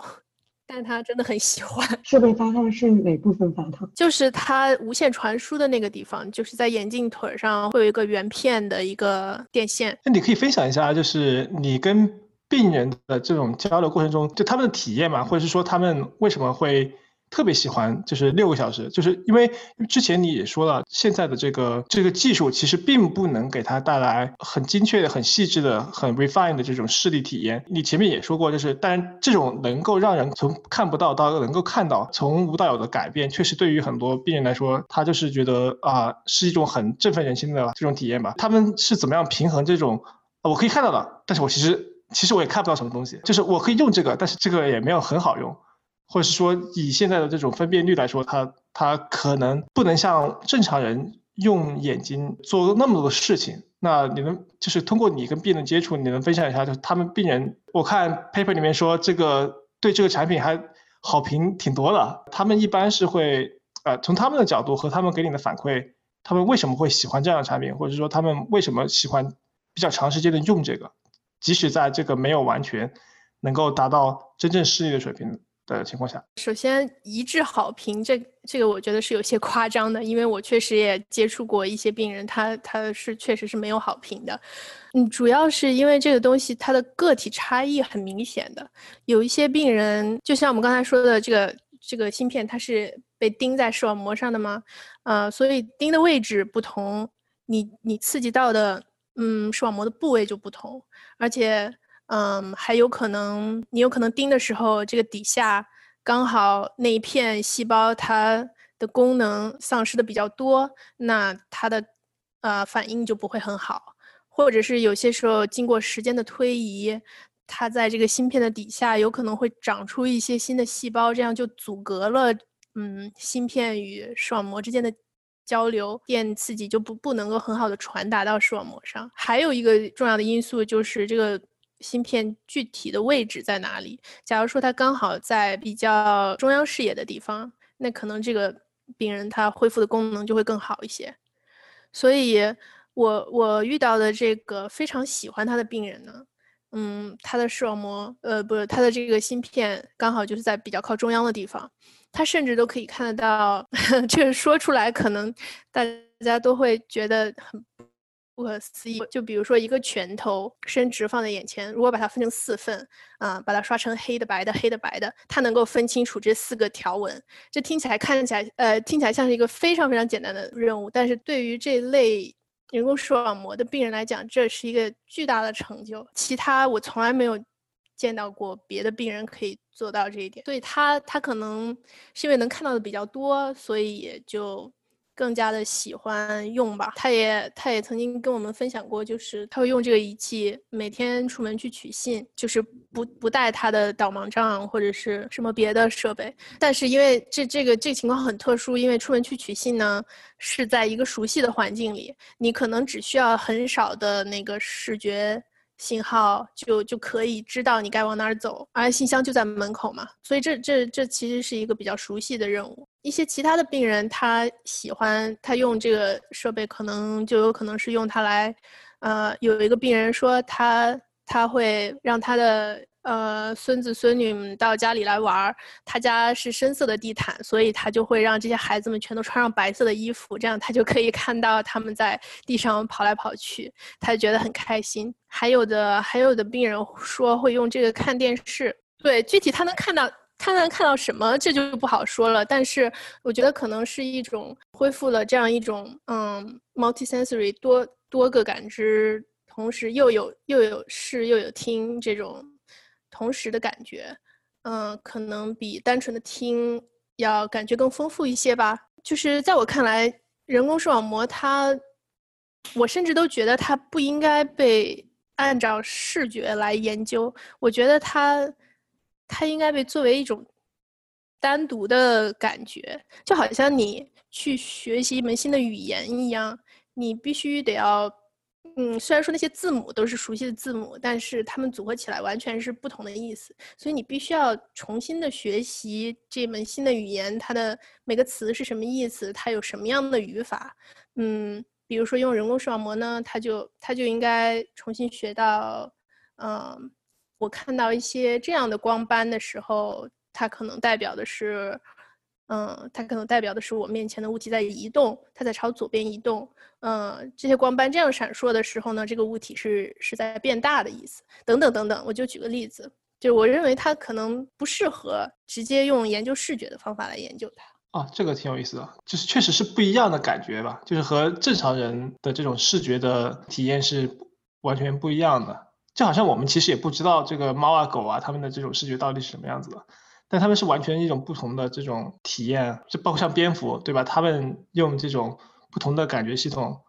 但他真的很喜欢。设备发烫是哪部分发烫？就是它无线传输的那个地方，就是在眼镜腿上会有一个圆片的一个电线。那你可以分享一下，就是你跟病人的这种交流过程中，就他们的体验嘛，或者是说他们为什么会？特别喜欢就是六个小时，就是因为之前你也说了，现在的这个这个技术其实并不能给他带来很精确的、很细致的、很 refined 的这种视力体验。你前面也说过，就是但这种能够让人从看不到到能够看到，从无到有的改变，确实对于很多病人来说，他就是觉得啊是一种很振奋人心的这种体验吧。他们是怎么样平衡这种我可以看到了，但是我其实其实我也看不到什么东西，就是我可以用这个，但是这个也没有很好用。或者是说，以现在的这种分辨率来说，它它可能不能像正常人用眼睛做那么多的事情。那你能就是通过你跟病人接触，你能分享一下，就是他们病人，我看 paper 里面说这个对这个产品还好评挺多的。他们一般是会呃从他们的角度和他们给你的反馈，他们为什么会喜欢这样的产品，或者说他们为什么喜欢比较长时间的用这个，即使在这个没有完全能够达到真正视力的水平。的情况下，首先一致好评，这这个我觉得是有些夸张的，因为我确实也接触过一些病人，他他是确实是没有好评的，嗯，主要是因为这个东西它的个体差异很明显的，有一些病人就像我们刚才说的这个这个芯片，它是被钉在视网膜上的吗？呃，所以钉的位置不同，你你刺激到的嗯视网膜的部位就不同，而且。嗯，还有可能，你有可能盯的时候，这个底下刚好那一片细胞它的功能丧失的比较多，那它的呃反应就不会很好，或者是有些时候经过时间的推移，它在这个芯片的底下有可能会长出一些新的细胞，这样就阻隔了嗯芯片与视网膜之间的交流，电刺激就不不能够很好的传达到视网膜上。还有一个重要的因素就是这个。芯片具体的位置在哪里？假如说它刚好在比较中央视野的地方，那可能这个病人他恢复的功能就会更好一些。所以，我我遇到的这个非常喜欢他的病人呢，嗯，他的视网膜，呃，不是他的这个芯片刚好就是在比较靠中央的地方，他甚至都可以看得到。这个说出来可能大家都会觉得很。不可思议，就比如说一个拳头伸直放在眼前，如果把它分成四份，啊，把它刷成黑的、白的、黑的、白的，它能够分清楚这四个条纹。这听起来、看起来，呃，听起来像是一个非常非常简单的任务，但是对于这类人工视网膜的病人来讲，这是一个巨大的成就。其他我从来没有见到过别的病人可以做到这一点，所以他他可能是因为能看到的比较多，所以也就。更加的喜欢用吧，他也他也曾经跟我们分享过，就是他会用这个仪器每天出门去取信，就是不不带他的导盲杖或者是什么别的设备。但是因为这这个这个情况很特殊，因为出门去取信呢是在一个熟悉的环境里，你可能只需要很少的那个视觉。信号就就可以知道你该往哪儿走，而信箱就在门口嘛，所以这这这其实是一个比较熟悉的任务。一些其他的病人他喜欢他用这个设备，可能就有可能是用它来，呃，有一个病人说他他会让他的呃孙子孙女们到家里来玩儿，他家是深色的地毯，所以他就会让这些孩子们全都穿上白色的衣服，这样他就可以看到他们在地上跑来跑去，他就觉得很开心。还有的还有的病人说会用这个看电视，对，具体他能看到。看看看到什么，这就不好说了。但是我觉得可能是一种恢复了这样一种嗯，multisensory 多多个感知，同时又有又有视又有听这种同时的感觉。嗯，可能比单纯的听要感觉更丰富一些吧。就是在我看来，人工视网膜它，我甚至都觉得它不应该被按照视觉来研究。我觉得它。它应该被作为一种单独的感觉，就好像你去学习一门新的语言一样，你必须得要，嗯，虽然说那些字母都是熟悉的字母，但是它们组合起来完全是不同的意思，所以你必须要重新的学习这门新的语言，它的每个词是什么意思，它有什么样的语法，嗯，比如说用人工视网膜呢，它就它就应该重新学到，嗯。我看到一些这样的光斑的时候，它可能代表的是，嗯，它可能代表的是我面前的物体在移动，它在朝左边移动。嗯，这些光斑这样闪烁的时候呢，这个物体是是在变大的意思。等等等等，我就举个例子，就我认为它可能不适合直接用研究视觉的方法来研究它。啊，这个挺有意思的，就是确实是不一样的感觉吧，就是和正常人的这种视觉的体验是完全不一样的。就好像我们其实也不知道这个猫啊狗啊它们的这种视觉到底是什么样子的，但它们是完全一种不同的这种体验，就包括像蝙蝠，对吧？它们用这种不同的感觉系统，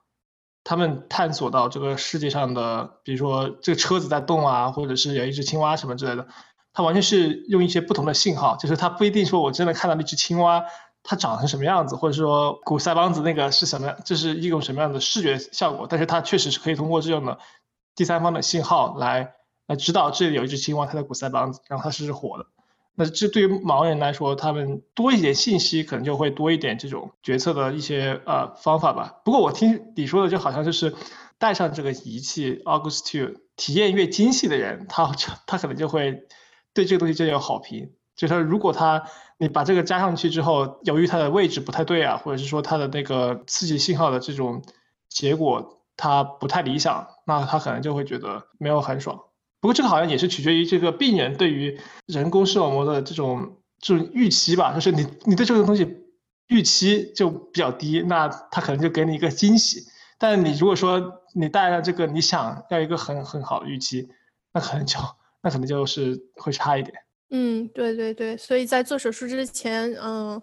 它们探索到这个世界上的，比如说这个车子在动啊，或者是有一只青蛙什么之类的，它完全是用一些不同的信号，就是它不一定说我真的看到那只青蛙它长成什么样子，或者说鼓腮帮子那个是什么，这是一种什么样的视觉效果，但是它确实是可以通过这种的。第三方的信号来来指导这里有一只青蛙，它在鼓腮帮子，然后它是活的。那这对于盲人来说，他们多一点信息，可能就会多一点这种决策的一些呃方法吧。不过我听你说的，就好像就是带上这个仪器 August Two，体验越精细的人，他他可能就会对这个东西就有好评。就是说，如果他你把这个加上去之后，由于它的位置不太对啊，或者是说它的那个刺激信号的这种结果。他不太理想，那他可能就会觉得没有很爽。不过这个好像也是取决于这个病人对于人工视网膜的这种这种预期吧，就是你你对这个东西预期就比较低，那他可能就给你一个惊喜。但你如果说你带上这个你想要一个很很好的预期，那可能就那可能就是会差一点。嗯，对对对，所以在做手术之前，嗯，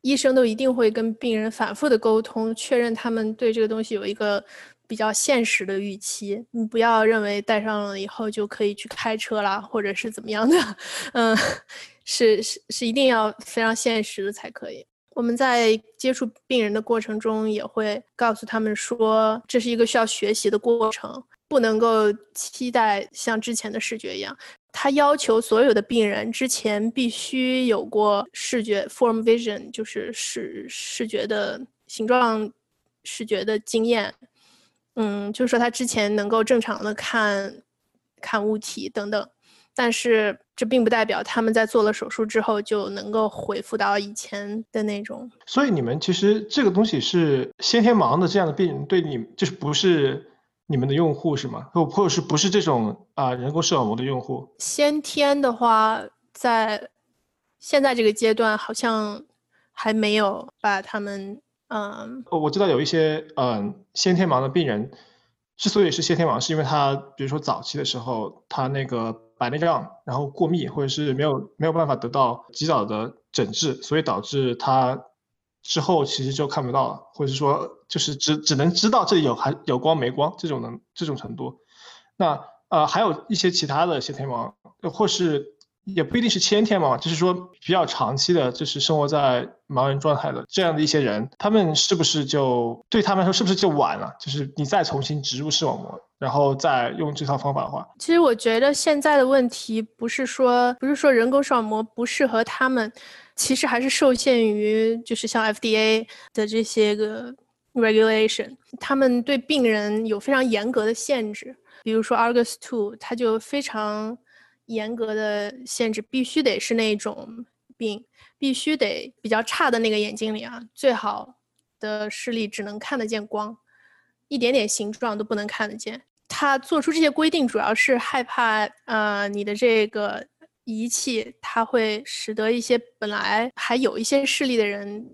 医生都一定会跟病人反复的沟通，确认他们对这个东西有一个。比较现实的预期，你不要认为戴上了以后就可以去开车啦，或者是怎么样的，嗯，是是是一定要非常现实的才可以。我们在接触病人的过程中，也会告诉他们说，这是一个需要学习的过程，不能够期待像之前的视觉一样。他要求所有的病人之前必须有过视觉 form vision，就是视视觉的形状视觉的经验。嗯，就是说他之前能够正常的看，看物体等等，但是这并不代表他们在做了手术之后就能够恢复到以前的那种。所以你们其实这个东西是先天盲的这样的病人，对你就是不是你们的用户是吗？或或者是不是这种啊人工视网膜的用户？先天的话，在现在这个阶段好像还没有把他们。嗯，我知道有一些嗯先天盲的病人，之所以是先天盲，是因为他比如说早期的时候，他那个白内障然后过密，或者是没有没有办法得到及早的诊治，所以导致他之后其实就看不到了，或者是说就是只只能知道这里有还有光没光这种的这种程度。那呃还有一些其他的先天盲，或是。也不一定是先天嘛，就是说比较长期的，就是生活在盲人状态的这样的一些人，他们是不是就对他们来说是不是就晚了？就是你再重新植入视网膜，然后再用这套方法的话，其实我觉得现在的问题不是说不是说人工视网膜不适合他们，其实还是受限于就是像 FDA 的这些个 regulation，他们对病人有非常严格的限制，比如说 Argus Two，它就非常。严格的限制，必须得是那种病，必须得比较差的那个眼睛里啊，最好的视力只能看得见光，一点点形状都不能看得见。他做出这些规定，主要是害怕，呃，你的这个仪器，它会使得一些本来还有一些视力的人，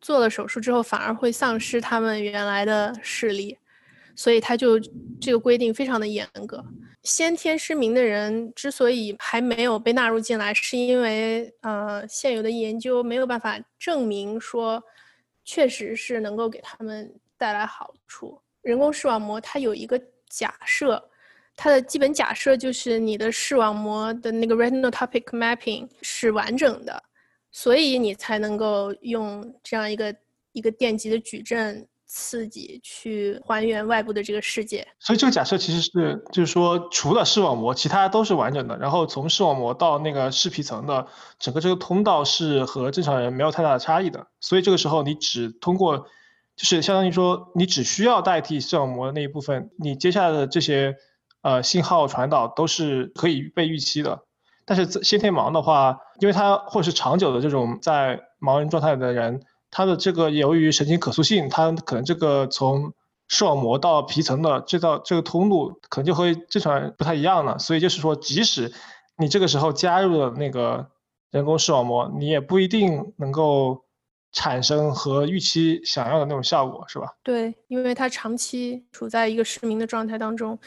做了手术之后，反而会丧失他们原来的视力，所以他就这个规定非常的严格。先天失明的人之所以还没有被纳入进来，是因为，呃，现有的研究没有办法证明说，确实是能够给他们带来好处。人工视网膜它有一个。假设它的基本假设就是你的视网膜的那个 retinal topic mapping 是完整的，所以你才能够用这样一个一个电极的矩阵刺激去还原外部的这个世界。所以这个假设其实是就是说，除了视网膜，其他都是完整的。然后从视网膜到那个视皮层的整个这个通道是和正常人没有太大的差异的。所以这个时候你只通过。就是相当于说，你只需要代替视网膜的那一部分，你接下来的这些呃信号传导都是可以被预期的。但是先天盲的话，因为它或是长久的这种在盲人状态的人，他的这个由于神经可塑性，他可能这个从视网膜到皮层的这道这个通路可能就和正常人不太一样了。所以就是说，即使你这个时候加入了那个人工视网膜，你也不一定能够。产生和预期想要的那种效果是吧？对，因为他长期处在一个失明的状态当中，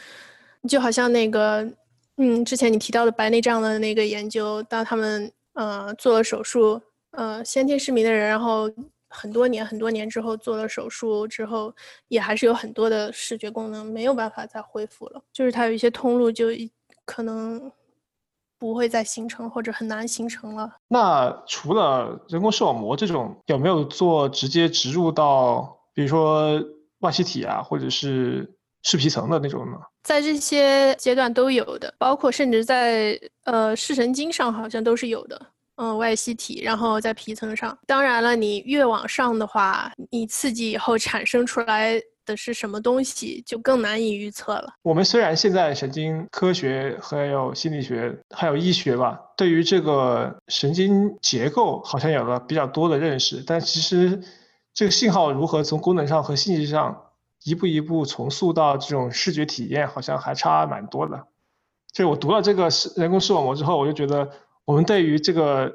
就好像那个，嗯，之前你提到的白内障的那个研究，当他们呃做了手术，呃，先天失明的人，然后很多年很多年之后做了手术之后，也还是有很多的视觉功能没有办法再恢复了，就是它有一些通路就可能。不会再形成或者很难形成了。那除了人工视网膜这种，有没有做直接植入到，比如说外吸体啊，或者是视皮层的那种呢？在这些阶段都有的，包括甚至在呃视神经上好像都是有的。嗯，外吸体，然后在皮层上。当然了，你越往上的话，你刺激以后产生出来。的是什么东西，就更难以预测了。我们虽然现在神经科学还有心理学还有医学吧，对于这个神经结构好像有了比较多的认识，但其实这个信号如何从功能上和信息上一步一步重塑到这种视觉体验，好像还差蛮多的。就我读了这个视人工视网膜之后，我就觉得我们对于这个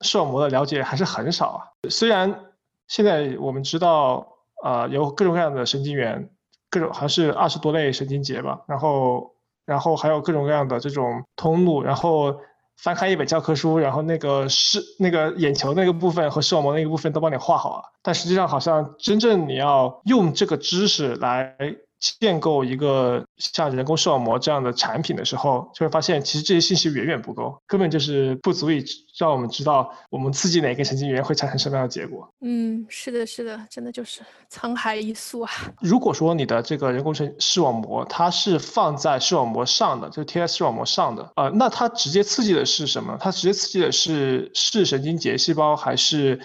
视网膜的了解还是很少啊。虽然现在我们知道。啊，有各种各样的神经元，各种好像是二十多类神经节吧，然后，然后还有各种各样的这种通路，然后翻开一本教科书，然后那个视那个眼球那个部分和视网膜那个部分都帮你画好了，但实际上好像真正你要用这个知识来。建构一个像人工视网膜这样的产品的时候，就会发现其实这些信息远远不够，根本就是不足以让我们知道我们刺激哪个神经元会产生什么样的结果。嗯，是的，是的，真的就是沧海一粟啊。如果说你的这个人工视视网膜它是放在视网膜上的，就贴在视网膜上的，呃，那它直接刺激的是什么？它直接刺激的是视神经节细胞还是？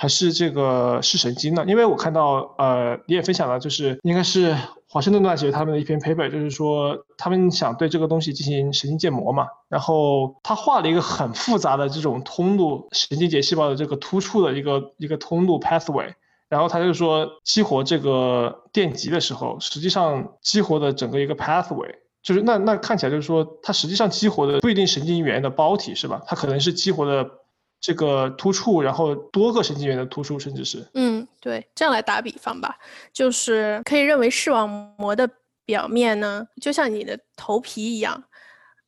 还是这个视神经呢？因为我看到，呃，你也分享了，就是应该是华盛顿大学他们的一篇 paper，就是说他们想对这个东西进行神经建模嘛，然后他画了一个很复杂的这种通路，神经节细胞的这个突触的一个一个通路 pathway，然后他就说激活这个电极的时候，实际上激活的整个一个 pathway，就是那那看起来就是说它实际上激活的不一定神经元的包体是吧？它可能是激活的。这个突触，然后多个神经元的突触，甚至是，嗯，对，这样来打比方吧，就是可以认为视网膜的表面呢，就像你的头皮一样，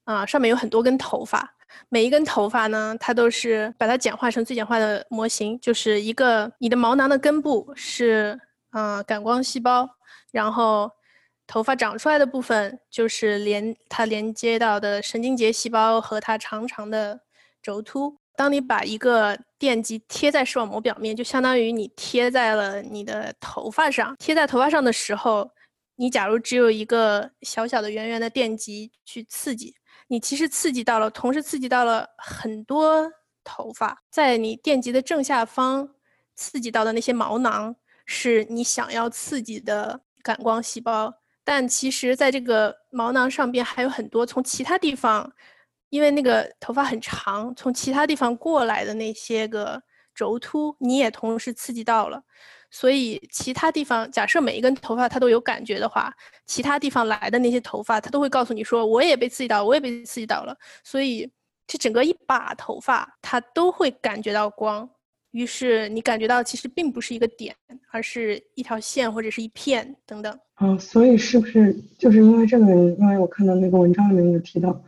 啊，上面有很多根头发，每一根头发呢，它都是把它简化成最简化的模型，就是一个你的毛囊的根部是，嗯，感光细胞，然后头发长出来的部分就是连它连接到的神经节细胞和它长长的轴突。当你把一个电极贴在视网膜表面，就相当于你贴在了你的头发上。贴在头发上的时候，你假如只有一个小小的圆圆的电极去刺激，你其实刺激到了，同时刺激到了很多头发。在你电极的正下方刺激到的那些毛囊，是你想要刺激的感光细胞。但其实，在这个毛囊上边还有很多从其他地方。因为那个头发很长，从其他地方过来的那些个轴突，你也同时刺激到了。所以其他地方，假设每一根头发它都有感觉的话，其他地方来的那些头发，它都会告诉你说，我也被刺激到，我也被刺激到了。所以这整个一把头发，它都会感觉到光。于是你感觉到其实并不是一个点，而是一条线或者是一片等等。嗯，所以是不是就是因为这个原因？因为我看到那个文章里面有提到，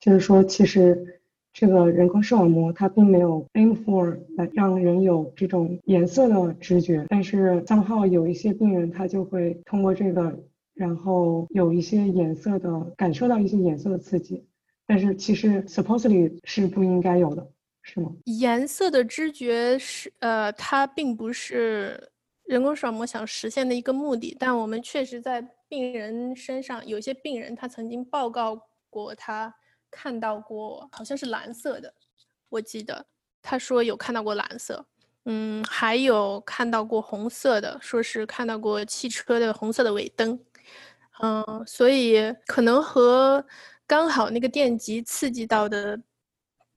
就是说其实。这个人工视网膜它并没有 aim for 来让人有这种颜色的知觉，但是账号有一些病人他就会通过这个，然后有一些颜色的感受到一些颜色的刺激，但是其实 supposedly 是不应该有的，是吗？颜色的知觉是呃，它并不是人工视网膜想实现的一个目的，但我们确实在病人身上有些病人他曾经报告过他。看到过，好像是蓝色的，我记得他说有看到过蓝色，嗯，还有看到过红色的，说是看到过汽车的红色的尾灯，嗯，所以可能和刚好那个电极刺激到的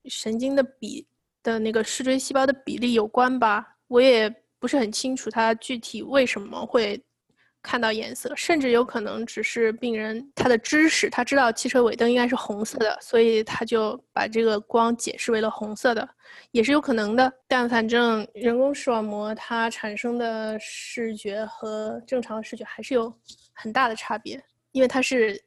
神经的比的那个视锥细胞的比例有关吧，我也不是很清楚它具体为什么会。看到颜色，甚至有可能只是病人他的知识，他知道汽车尾灯应该是红色的，所以他就把这个光解释为了红色的，也是有可能的。但反正人工视网膜它产生的视觉和正常视觉还是有很大的差别，因为它是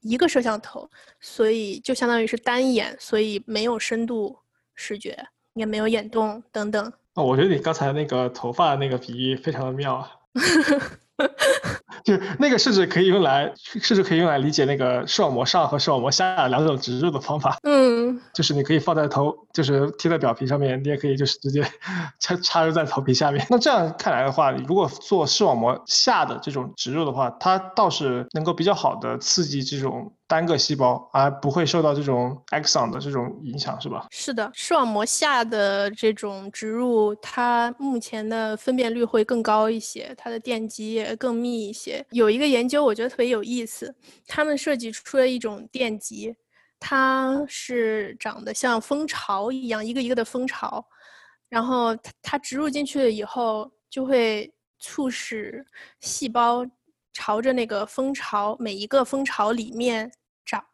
一个摄像头，所以就相当于是单眼，所以没有深度视觉，也没有眼动等等。哦，我觉得你刚才那个头发那个比喻非常的妙啊。就那个甚至可以用来，甚至可以用来理解那个视网膜上和视网膜下两种植入的方法。嗯，就是你可以放在头，就是贴在表皮上面，你也可以就是直接 插插入在头皮下面。那这样看来的话，如果做视网膜下的这种植入的话，它倒是能够比较好的刺激这种。单个细胞，而不会受到这种 axon 的这种影响，是吧？是的，视网膜下的这种植入，它目前的分辨率会更高一些，它的电极也更密一些。有一个研究，我觉得特别有意思，他们设计出了一种电极，它是长得像蜂巢一样，一个一个的蜂巢，然后它它植入进去了以后，就会促使细胞。朝着那个蜂巢，每一个蜂巢里面长、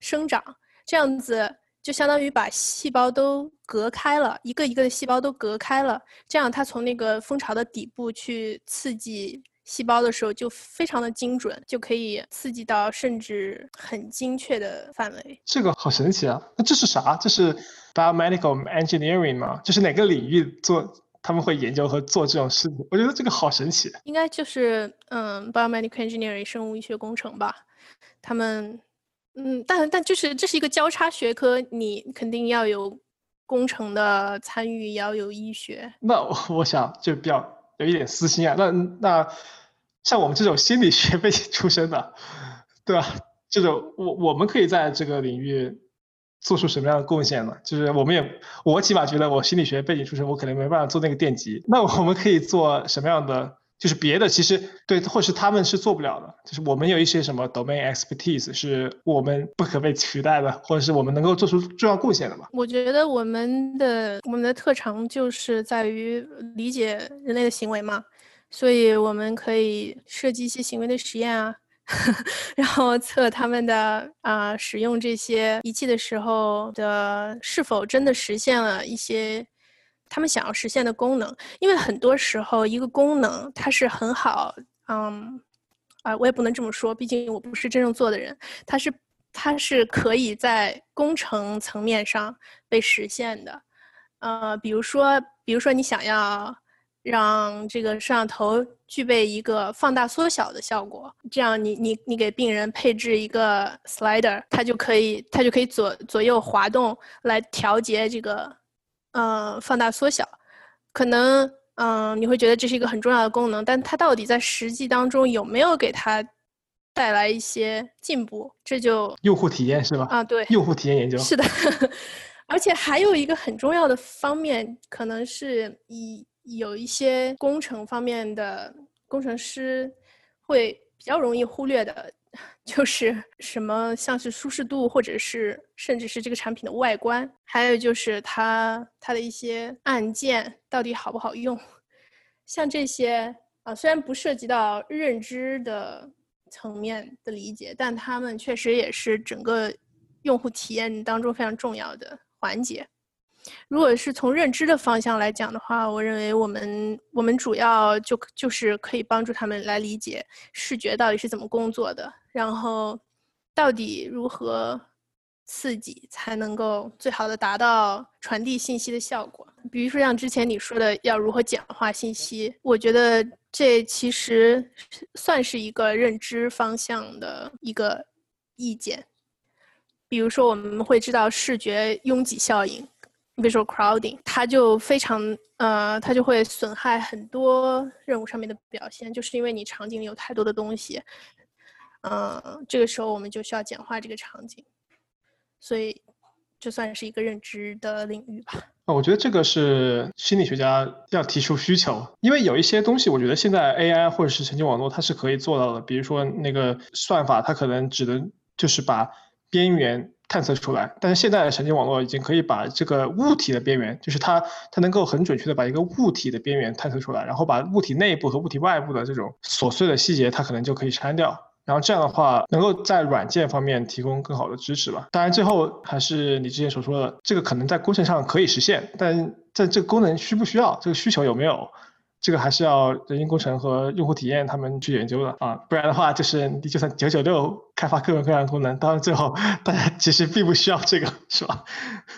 生长，这样子就相当于把细胞都隔开了，一个一个的细胞都隔开了。这样它从那个蜂巢的底部去刺激细胞的时候，就非常的精准，就可以刺激到甚至很精确的范围。这个好神奇啊！那这是啥？这是 biomedical engineering 吗？就是哪个领域做？他们会研究和做这种事情，我觉得这个好神奇。应该就是嗯，biomedical engineering 生物医学工程吧。他们嗯，但但就是这是一个交叉学科，你肯定要有工程的参与，也要有医学。那我想就比较有一点私心啊。那那像我们这种心理学 背景出身的，对吧？这种我我们可以在这个领域。做出什么样的贡献呢？就是我们也，我起码觉得我心理学背景出身，我可能没办法做那个电极。那我们可以做什么样的？就是别的，其实对，或是他们是做不了的。就是我们有一些什么 domain expertise 是我们不可被取代的，或者是我们能够做出重要贡献的嘛？我觉得我们的我们的特长就是在于理解人类的行为嘛，所以我们可以设计一些行为的实验啊。然后测他们的啊，使用这些仪器的时候的是否真的实现了一些他们想要实现的功能？因为很多时候一个功能它是很好，嗯，啊，我也不能这么说，毕竟我不是真正做的人。它是它是可以在工程层面上被实现的，呃，比如说，比如说你想要。让这个摄像头具备一个放大缩小的效果，这样你你你给病人配置一个 slider，它就可以它就可以左左右滑动来调节这个，呃放大缩小。可能嗯你会觉得这是一个很重要的功能，但它到底在实际当中有没有给它带来一些进步？这就用户体验是吧？啊对，用户体验研究是的，而且还有一个很重要的方面，可能是以。有一些工程方面的工程师会比较容易忽略的，就是什么像是舒适度，或者是甚至是这个产品的外观，还有就是它它的一些按键到底好不好用，像这些啊，虽然不涉及到认知的层面的理解，但他们确实也是整个用户体验当中非常重要的环节。如果是从认知的方向来讲的话，我认为我们我们主要就就是可以帮助他们来理解视觉到底是怎么工作的，然后到底如何刺激才能够最好的达到传递信息的效果。比如说像之前你说的要如何简化信息，我觉得这其实算是一个认知方向的一个意见。比如说我们会知道视觉拥挤效应。Visual crowding，它就非常呃，它就会损害很多任务上面的表现，就是因为你场景里有太多的东西，嗯，这个时候我们就需要简化这个场景，所以就算是一个认知的领域吧。啊，我觉得这个是心理学家要提出需求，因为有一些东西，我觉得现在 AI 或者是神经网络它是可以做到的，比如说那个算法，它可能只能就是把边缘。探测出来，但是现在的神经网络已经可以把这个物体的边缘，就是它它能够很准确的把一个物体的边缘探测出来，然后把物体内部和物体外部的这种琐碎的细节，它可能就可以删掉，然后这样的话能够在软件方面提供更好的支持吧。当然最后还是你之前所说的，这个可能在工程上可以实现，但在这个功能需不需要，这个需求有没有？这个还是要人因工程和用户体验他们去研究的啊，不然的话就是你就算九九六开发各种各样的功能，到最后 大家其实并不需要这个，是吧？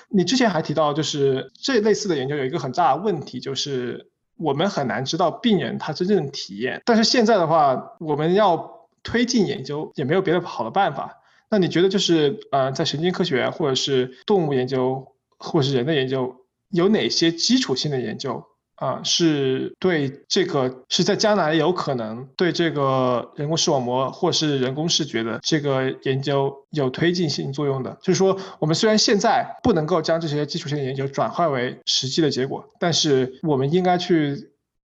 你之前还提到，就是这类似的研究有一个很大的问题，就是我们很难知道病人他真正的体验。但是现在的话，我们要推进研究也没有别的好的办法。那你觉得就是呃，在神经科学或者是动物研究或者是人的研究，有哪些基础性的研究？啊，是对这个是在将来有可能对这个人工视网膜或是人工视觉的这个研究有推进性作用的。就是说，我们虽然现在不能够将这些基础性的研究转化为实际的结果，但是我们应该去，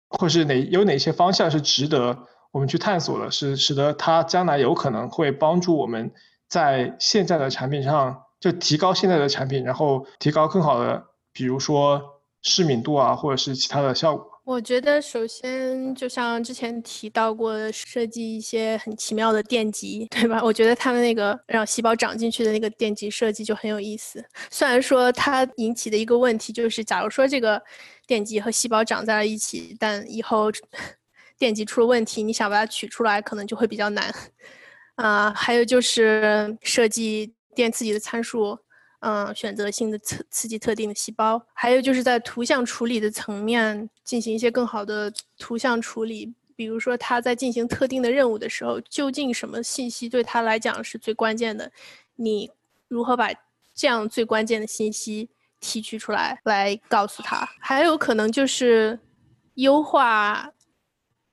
或是哪有哪些方向是值得我们去探索的，是使得它将来有可能会帮助我们在现在的产品上就提高现在的产品，然后提高更好的，比如说。视敏度啊，或者是其他的效果。我觉得首先就像之前提到过，设计一些很奇妙的电极，对吧？我觉得他们那个让细胞长进去的那个电极设计就很有意思。虽然说它引起的一个问题就是，假如说这个电极和细胞长在了一起，但以后 电极出了问题，你想把它取出来可能就会比较难。啊，还有就是设计电刺激的参数。嗯，选择性的刺刺激特定的细胞，还有就是在图像处理的层面进行一些更好的图像处理。比如说，他在进行特定的任务的时候，究竟什么信息对他来讲是最关键的？你如何把这样最关键的信息提取出来，来告诉他？还有可能就是优化。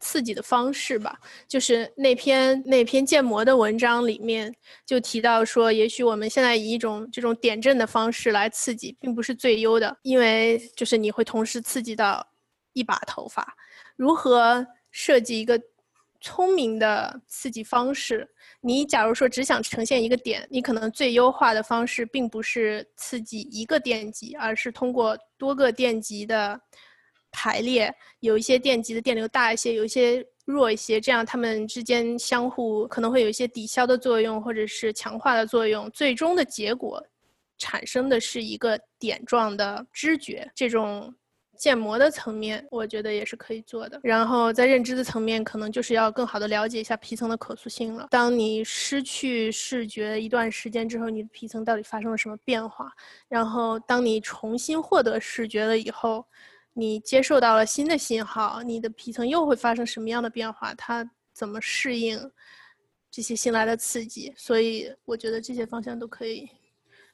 刺激的方式吧，就是那篇那篇建模的文章里面就提到说，也许我们现在以一种这种点阵的方式来刺激，并不是最优的，因为就是你会同时刺激到一把头发。如何设计一个聪明的刺激方式？你假如说只想呈现一个点，你可能最优化的方式并不是刺激一个电极，而是通过多个电极的。排列有一些电极的电流大一些，有一些弱一些，这样它们之间相互可能会有一些抵消的作用，或者是强化的作用。最终的结果产生的是一个点状的知觉。这种建模的层面，我觉得也是可以做的。然后在认知的层面，可能就是要更好的了解一下皮层的可塑性了。当你失去视觉一段时间之后，你的皮层到底发生了什么变化？然后当你重新获得视觉了以后。你接受到了新的信号，你的皮层又会发生什么样的变化？它怎么适应这些新来的刺激？所以我觉得这些方向都可以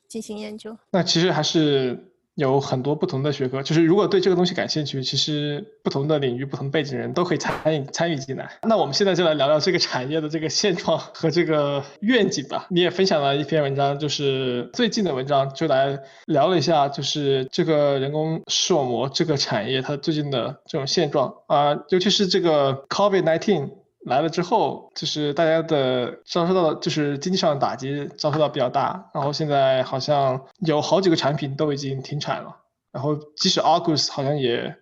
进行研究。那其实还是。有很多不同的学科，就是如果对这个东西感兴趣，其实不同的领域、不同背景人都可以参与参与进来。那我们现在就来聊聊这个产业的这个现状和这个愿景吧。你也分享了一篇文章，就是最近的文章，就来聊了一下，就是这个人工视网膜这个产业它最近的这种现状啊，尤其是这个 COVID-19 来了之后，就是大家的遭受到就是经济上的打击遭受到比较大，然后现在好像有好几个产品都已经停产了，然后即使 August 好像也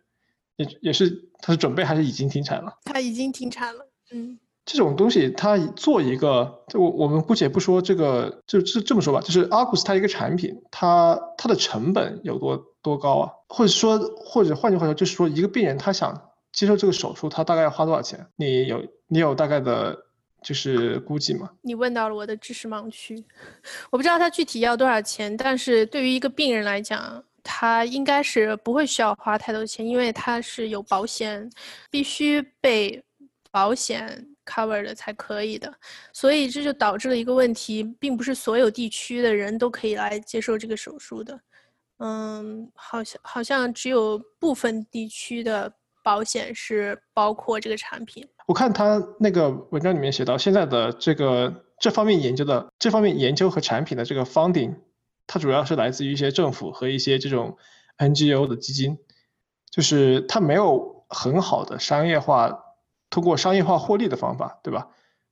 也也是它是准备还是已经停产了？它已经停产了，嗯。这种东西，它做一个，就我我们姑且不说这个，就这这么说吧，就是 Argus 它一个产品，它它的成本有多多高啊？或者说，或者换句话说，就是说一个病人他想接受这个手术，他大概要花多少钱？你有你有大概的，就是估计吗？你问到了我的知识盲区，我不知道他具体要多少钱，但是对于一个病人来讲，他应该是不会需要花太多钱，因为他是有保险，必须被保险。cover 的才可以的，所以这就导致了一个问题，并不是所有地区的人都可以来接受这个手术的。嗯，好像好像只有部分地区的保险是包括这个产品。我看他那个文章里面写到，现在的这个这方面研究的这方面研究和产品的这个 funding，它主要是来自于一些政府和一些这种 NGO 的基金，就是它没有很好的商业化。通过商业化获利的方法，对吧？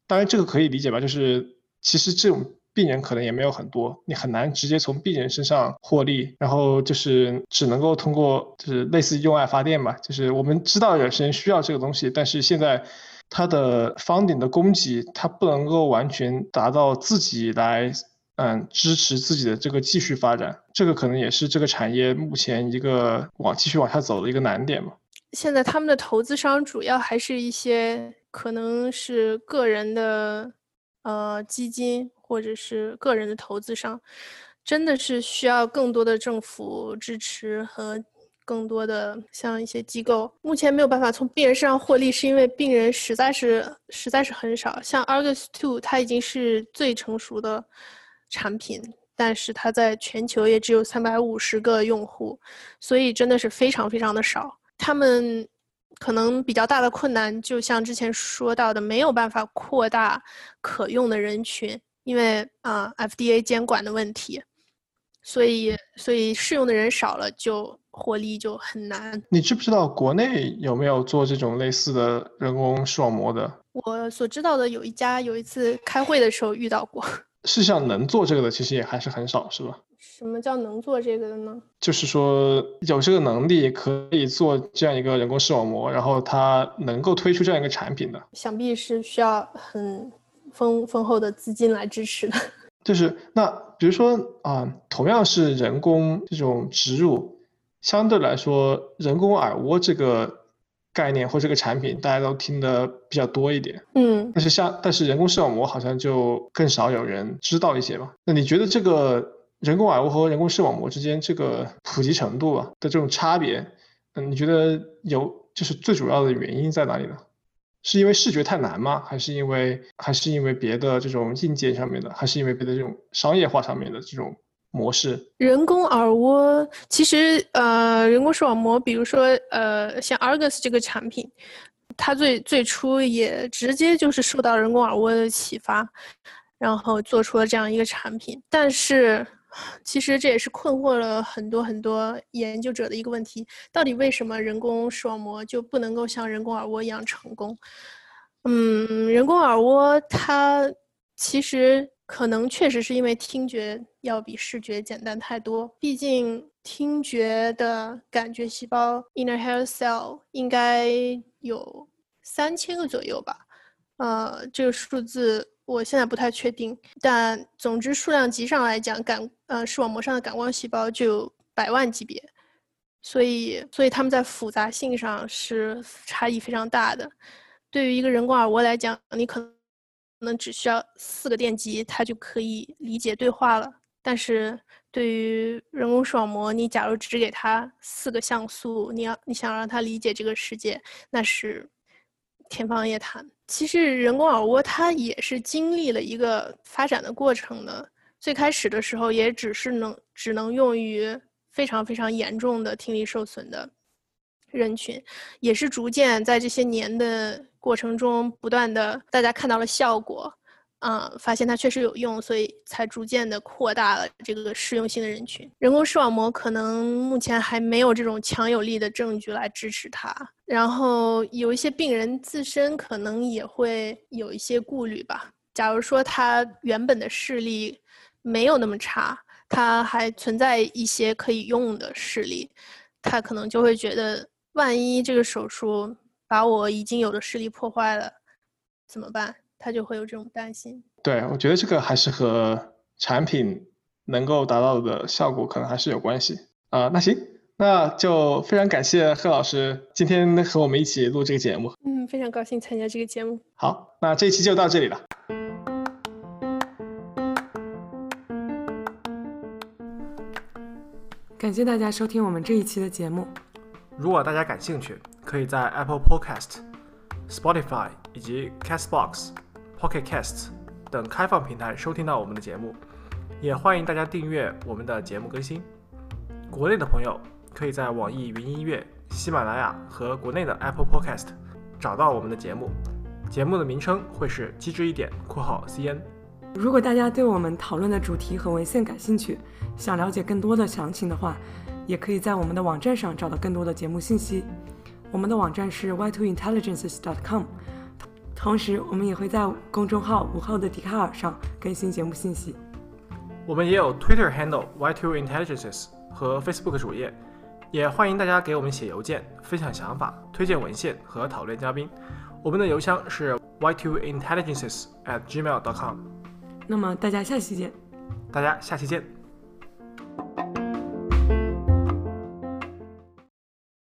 当然这个可以理解吧，就是其实这种病人可能也没有很多，你很难直接从病人身上获利，然后就是只能够通过就是类似用爱发电嘛，就是我们知道有些人需要这个东西，但是现在它的方顶的供给它不能够完全达到自己来嗯支持自己的这个继续发展，这个可能也是这个产业目前一个往继续往下走的一个难点嘛。现在他们的投资商主要还是一些可能是个人的，呃，基金或者是个人的投资商，真的是需要更多的政府支持和更多的像一些机构。目前没有办法从病人身上获利，是因为病人实在是实在是很少。像 Argus Two，它已经是最成熟的产品，但是它在全球也只有三百五十个用户，所以真的是非常非常的少。他们可能比较大的困难，就像之前说到的，没有办法扩大可用的人群，因为啊，FDA 监管的问题，所以所以适用的人少了，就获利就很难。你知不知道国内有没有做这种类似的人工视网膜的？我所知道的有一家，有一次开会的时候遇到过。世上能做这个的，其实也还是很少，是吧？什么叫能做这个的呢？就是说有这个能力可以做这样一个人工视网膜，然后它能够推出这样一个产品的，想必是需要很丰丰厚的资金来支持的。就是那比如说啊，同样是人工这种植入，相对来说人工耳蜗这个概念或这个产品大家都听得比较多一点，嗯，但是像但是人工视网膜好像就更少有人知道一些吧？那你觉得这个？人工耳蜗和人工视网膜之间这个普及程度啊的这种差别，嗯，你觉得有就是最主要的原因在哪里呢？是因为视觉太难吗？还是因为还是因为别的这种硬件上面的？还是因为别的这种商业化上面的这种模式？人工耳蜗其实呃，人工视网膜，比如说呃，像 Argus 这个产品，它最最初也直接就是受到人工耳蜗的启发，然后做出了这样一个产品，但是。其实这也是困惑了很多很多研究者的一个问题：到底为什么人工视网膜就不能够像人工耳蜗一样成功？嗯，人工耳蜗它其实可能确实是因为听觉要比视觉简单太多，毕竟听觉的感觉细胞 （inner hair cell） 应该有三千个左右吧？呃，这个数字。我现在不太确定，但总之数量级上来讲，感呃视网膜上的感光细胞就有百万级别，所以所以它们在复杂性上是差异非常大的。对于一个人工耳蜗来讲，你可能只需要四个电极，它就可以理解对话了。但是对于人工视网膜，你假如只给它四个像素，你要你想让它理解这个世界，那是天方夜谭。其实人工耳蜗它也是经历了一个发展的过程的。最开始的时候也只是能只能用于非常非常严重的听力受损的人群，也是逐渐在这些年的过程中不断的大家看到了效果，嗯，发现它确实有用，所以才逐渐的扩大了这个适用性的人群。人工视网膜可能目前还没有这种强有力的证据来支持它，然后有一些病人自身可能也会有一些顾虑吧。假如说他原本的视力没有那么差，他还存在一些可以用的视力，他可能就会觉得，万一这个手术把我已经有的视力破坏了，怎么办？他就会有这种担心。对，我觉得这个还是和产品能够达到的效果可能还是有关系啊。那行，那就非常感谢贺老师今天和我们一起录这个节目。嗯，非常高兴参加这个节目。好，那这一期就到这里了。感谢大家收听我们这一期的节目。如果大家感兴趣，可以在 Apple Podcast、Spotify 以及 Castbox、Pocket Casts 等开放平台收听到我们的节目。也欢迎大家订阅我们的节目更新。国内的朋友可以在网易云音乐、喜马拉雅和国内的 Apple Podcast 找到我们的节目。节目的名称会是“机智一点（括号 CN）”。如果大家对我们讨论的主题和文献感兴趣，想了解更多的详情的话，也可以在我们的网站上找到更多的节目信息。我们的网站是 y2intelligences.com，同时我们也会在公众号“午后的笛卡尔”上更新节目信息。我们也有 Twitter handle y2intelligences 和 Facebook 主页，也欢迎大家给我们写邮件，分享想法、推荐文献和讨论嘉宾。我们的邮箱是 y2intelligences at gmail.com。那么大家下期见。大家下期见。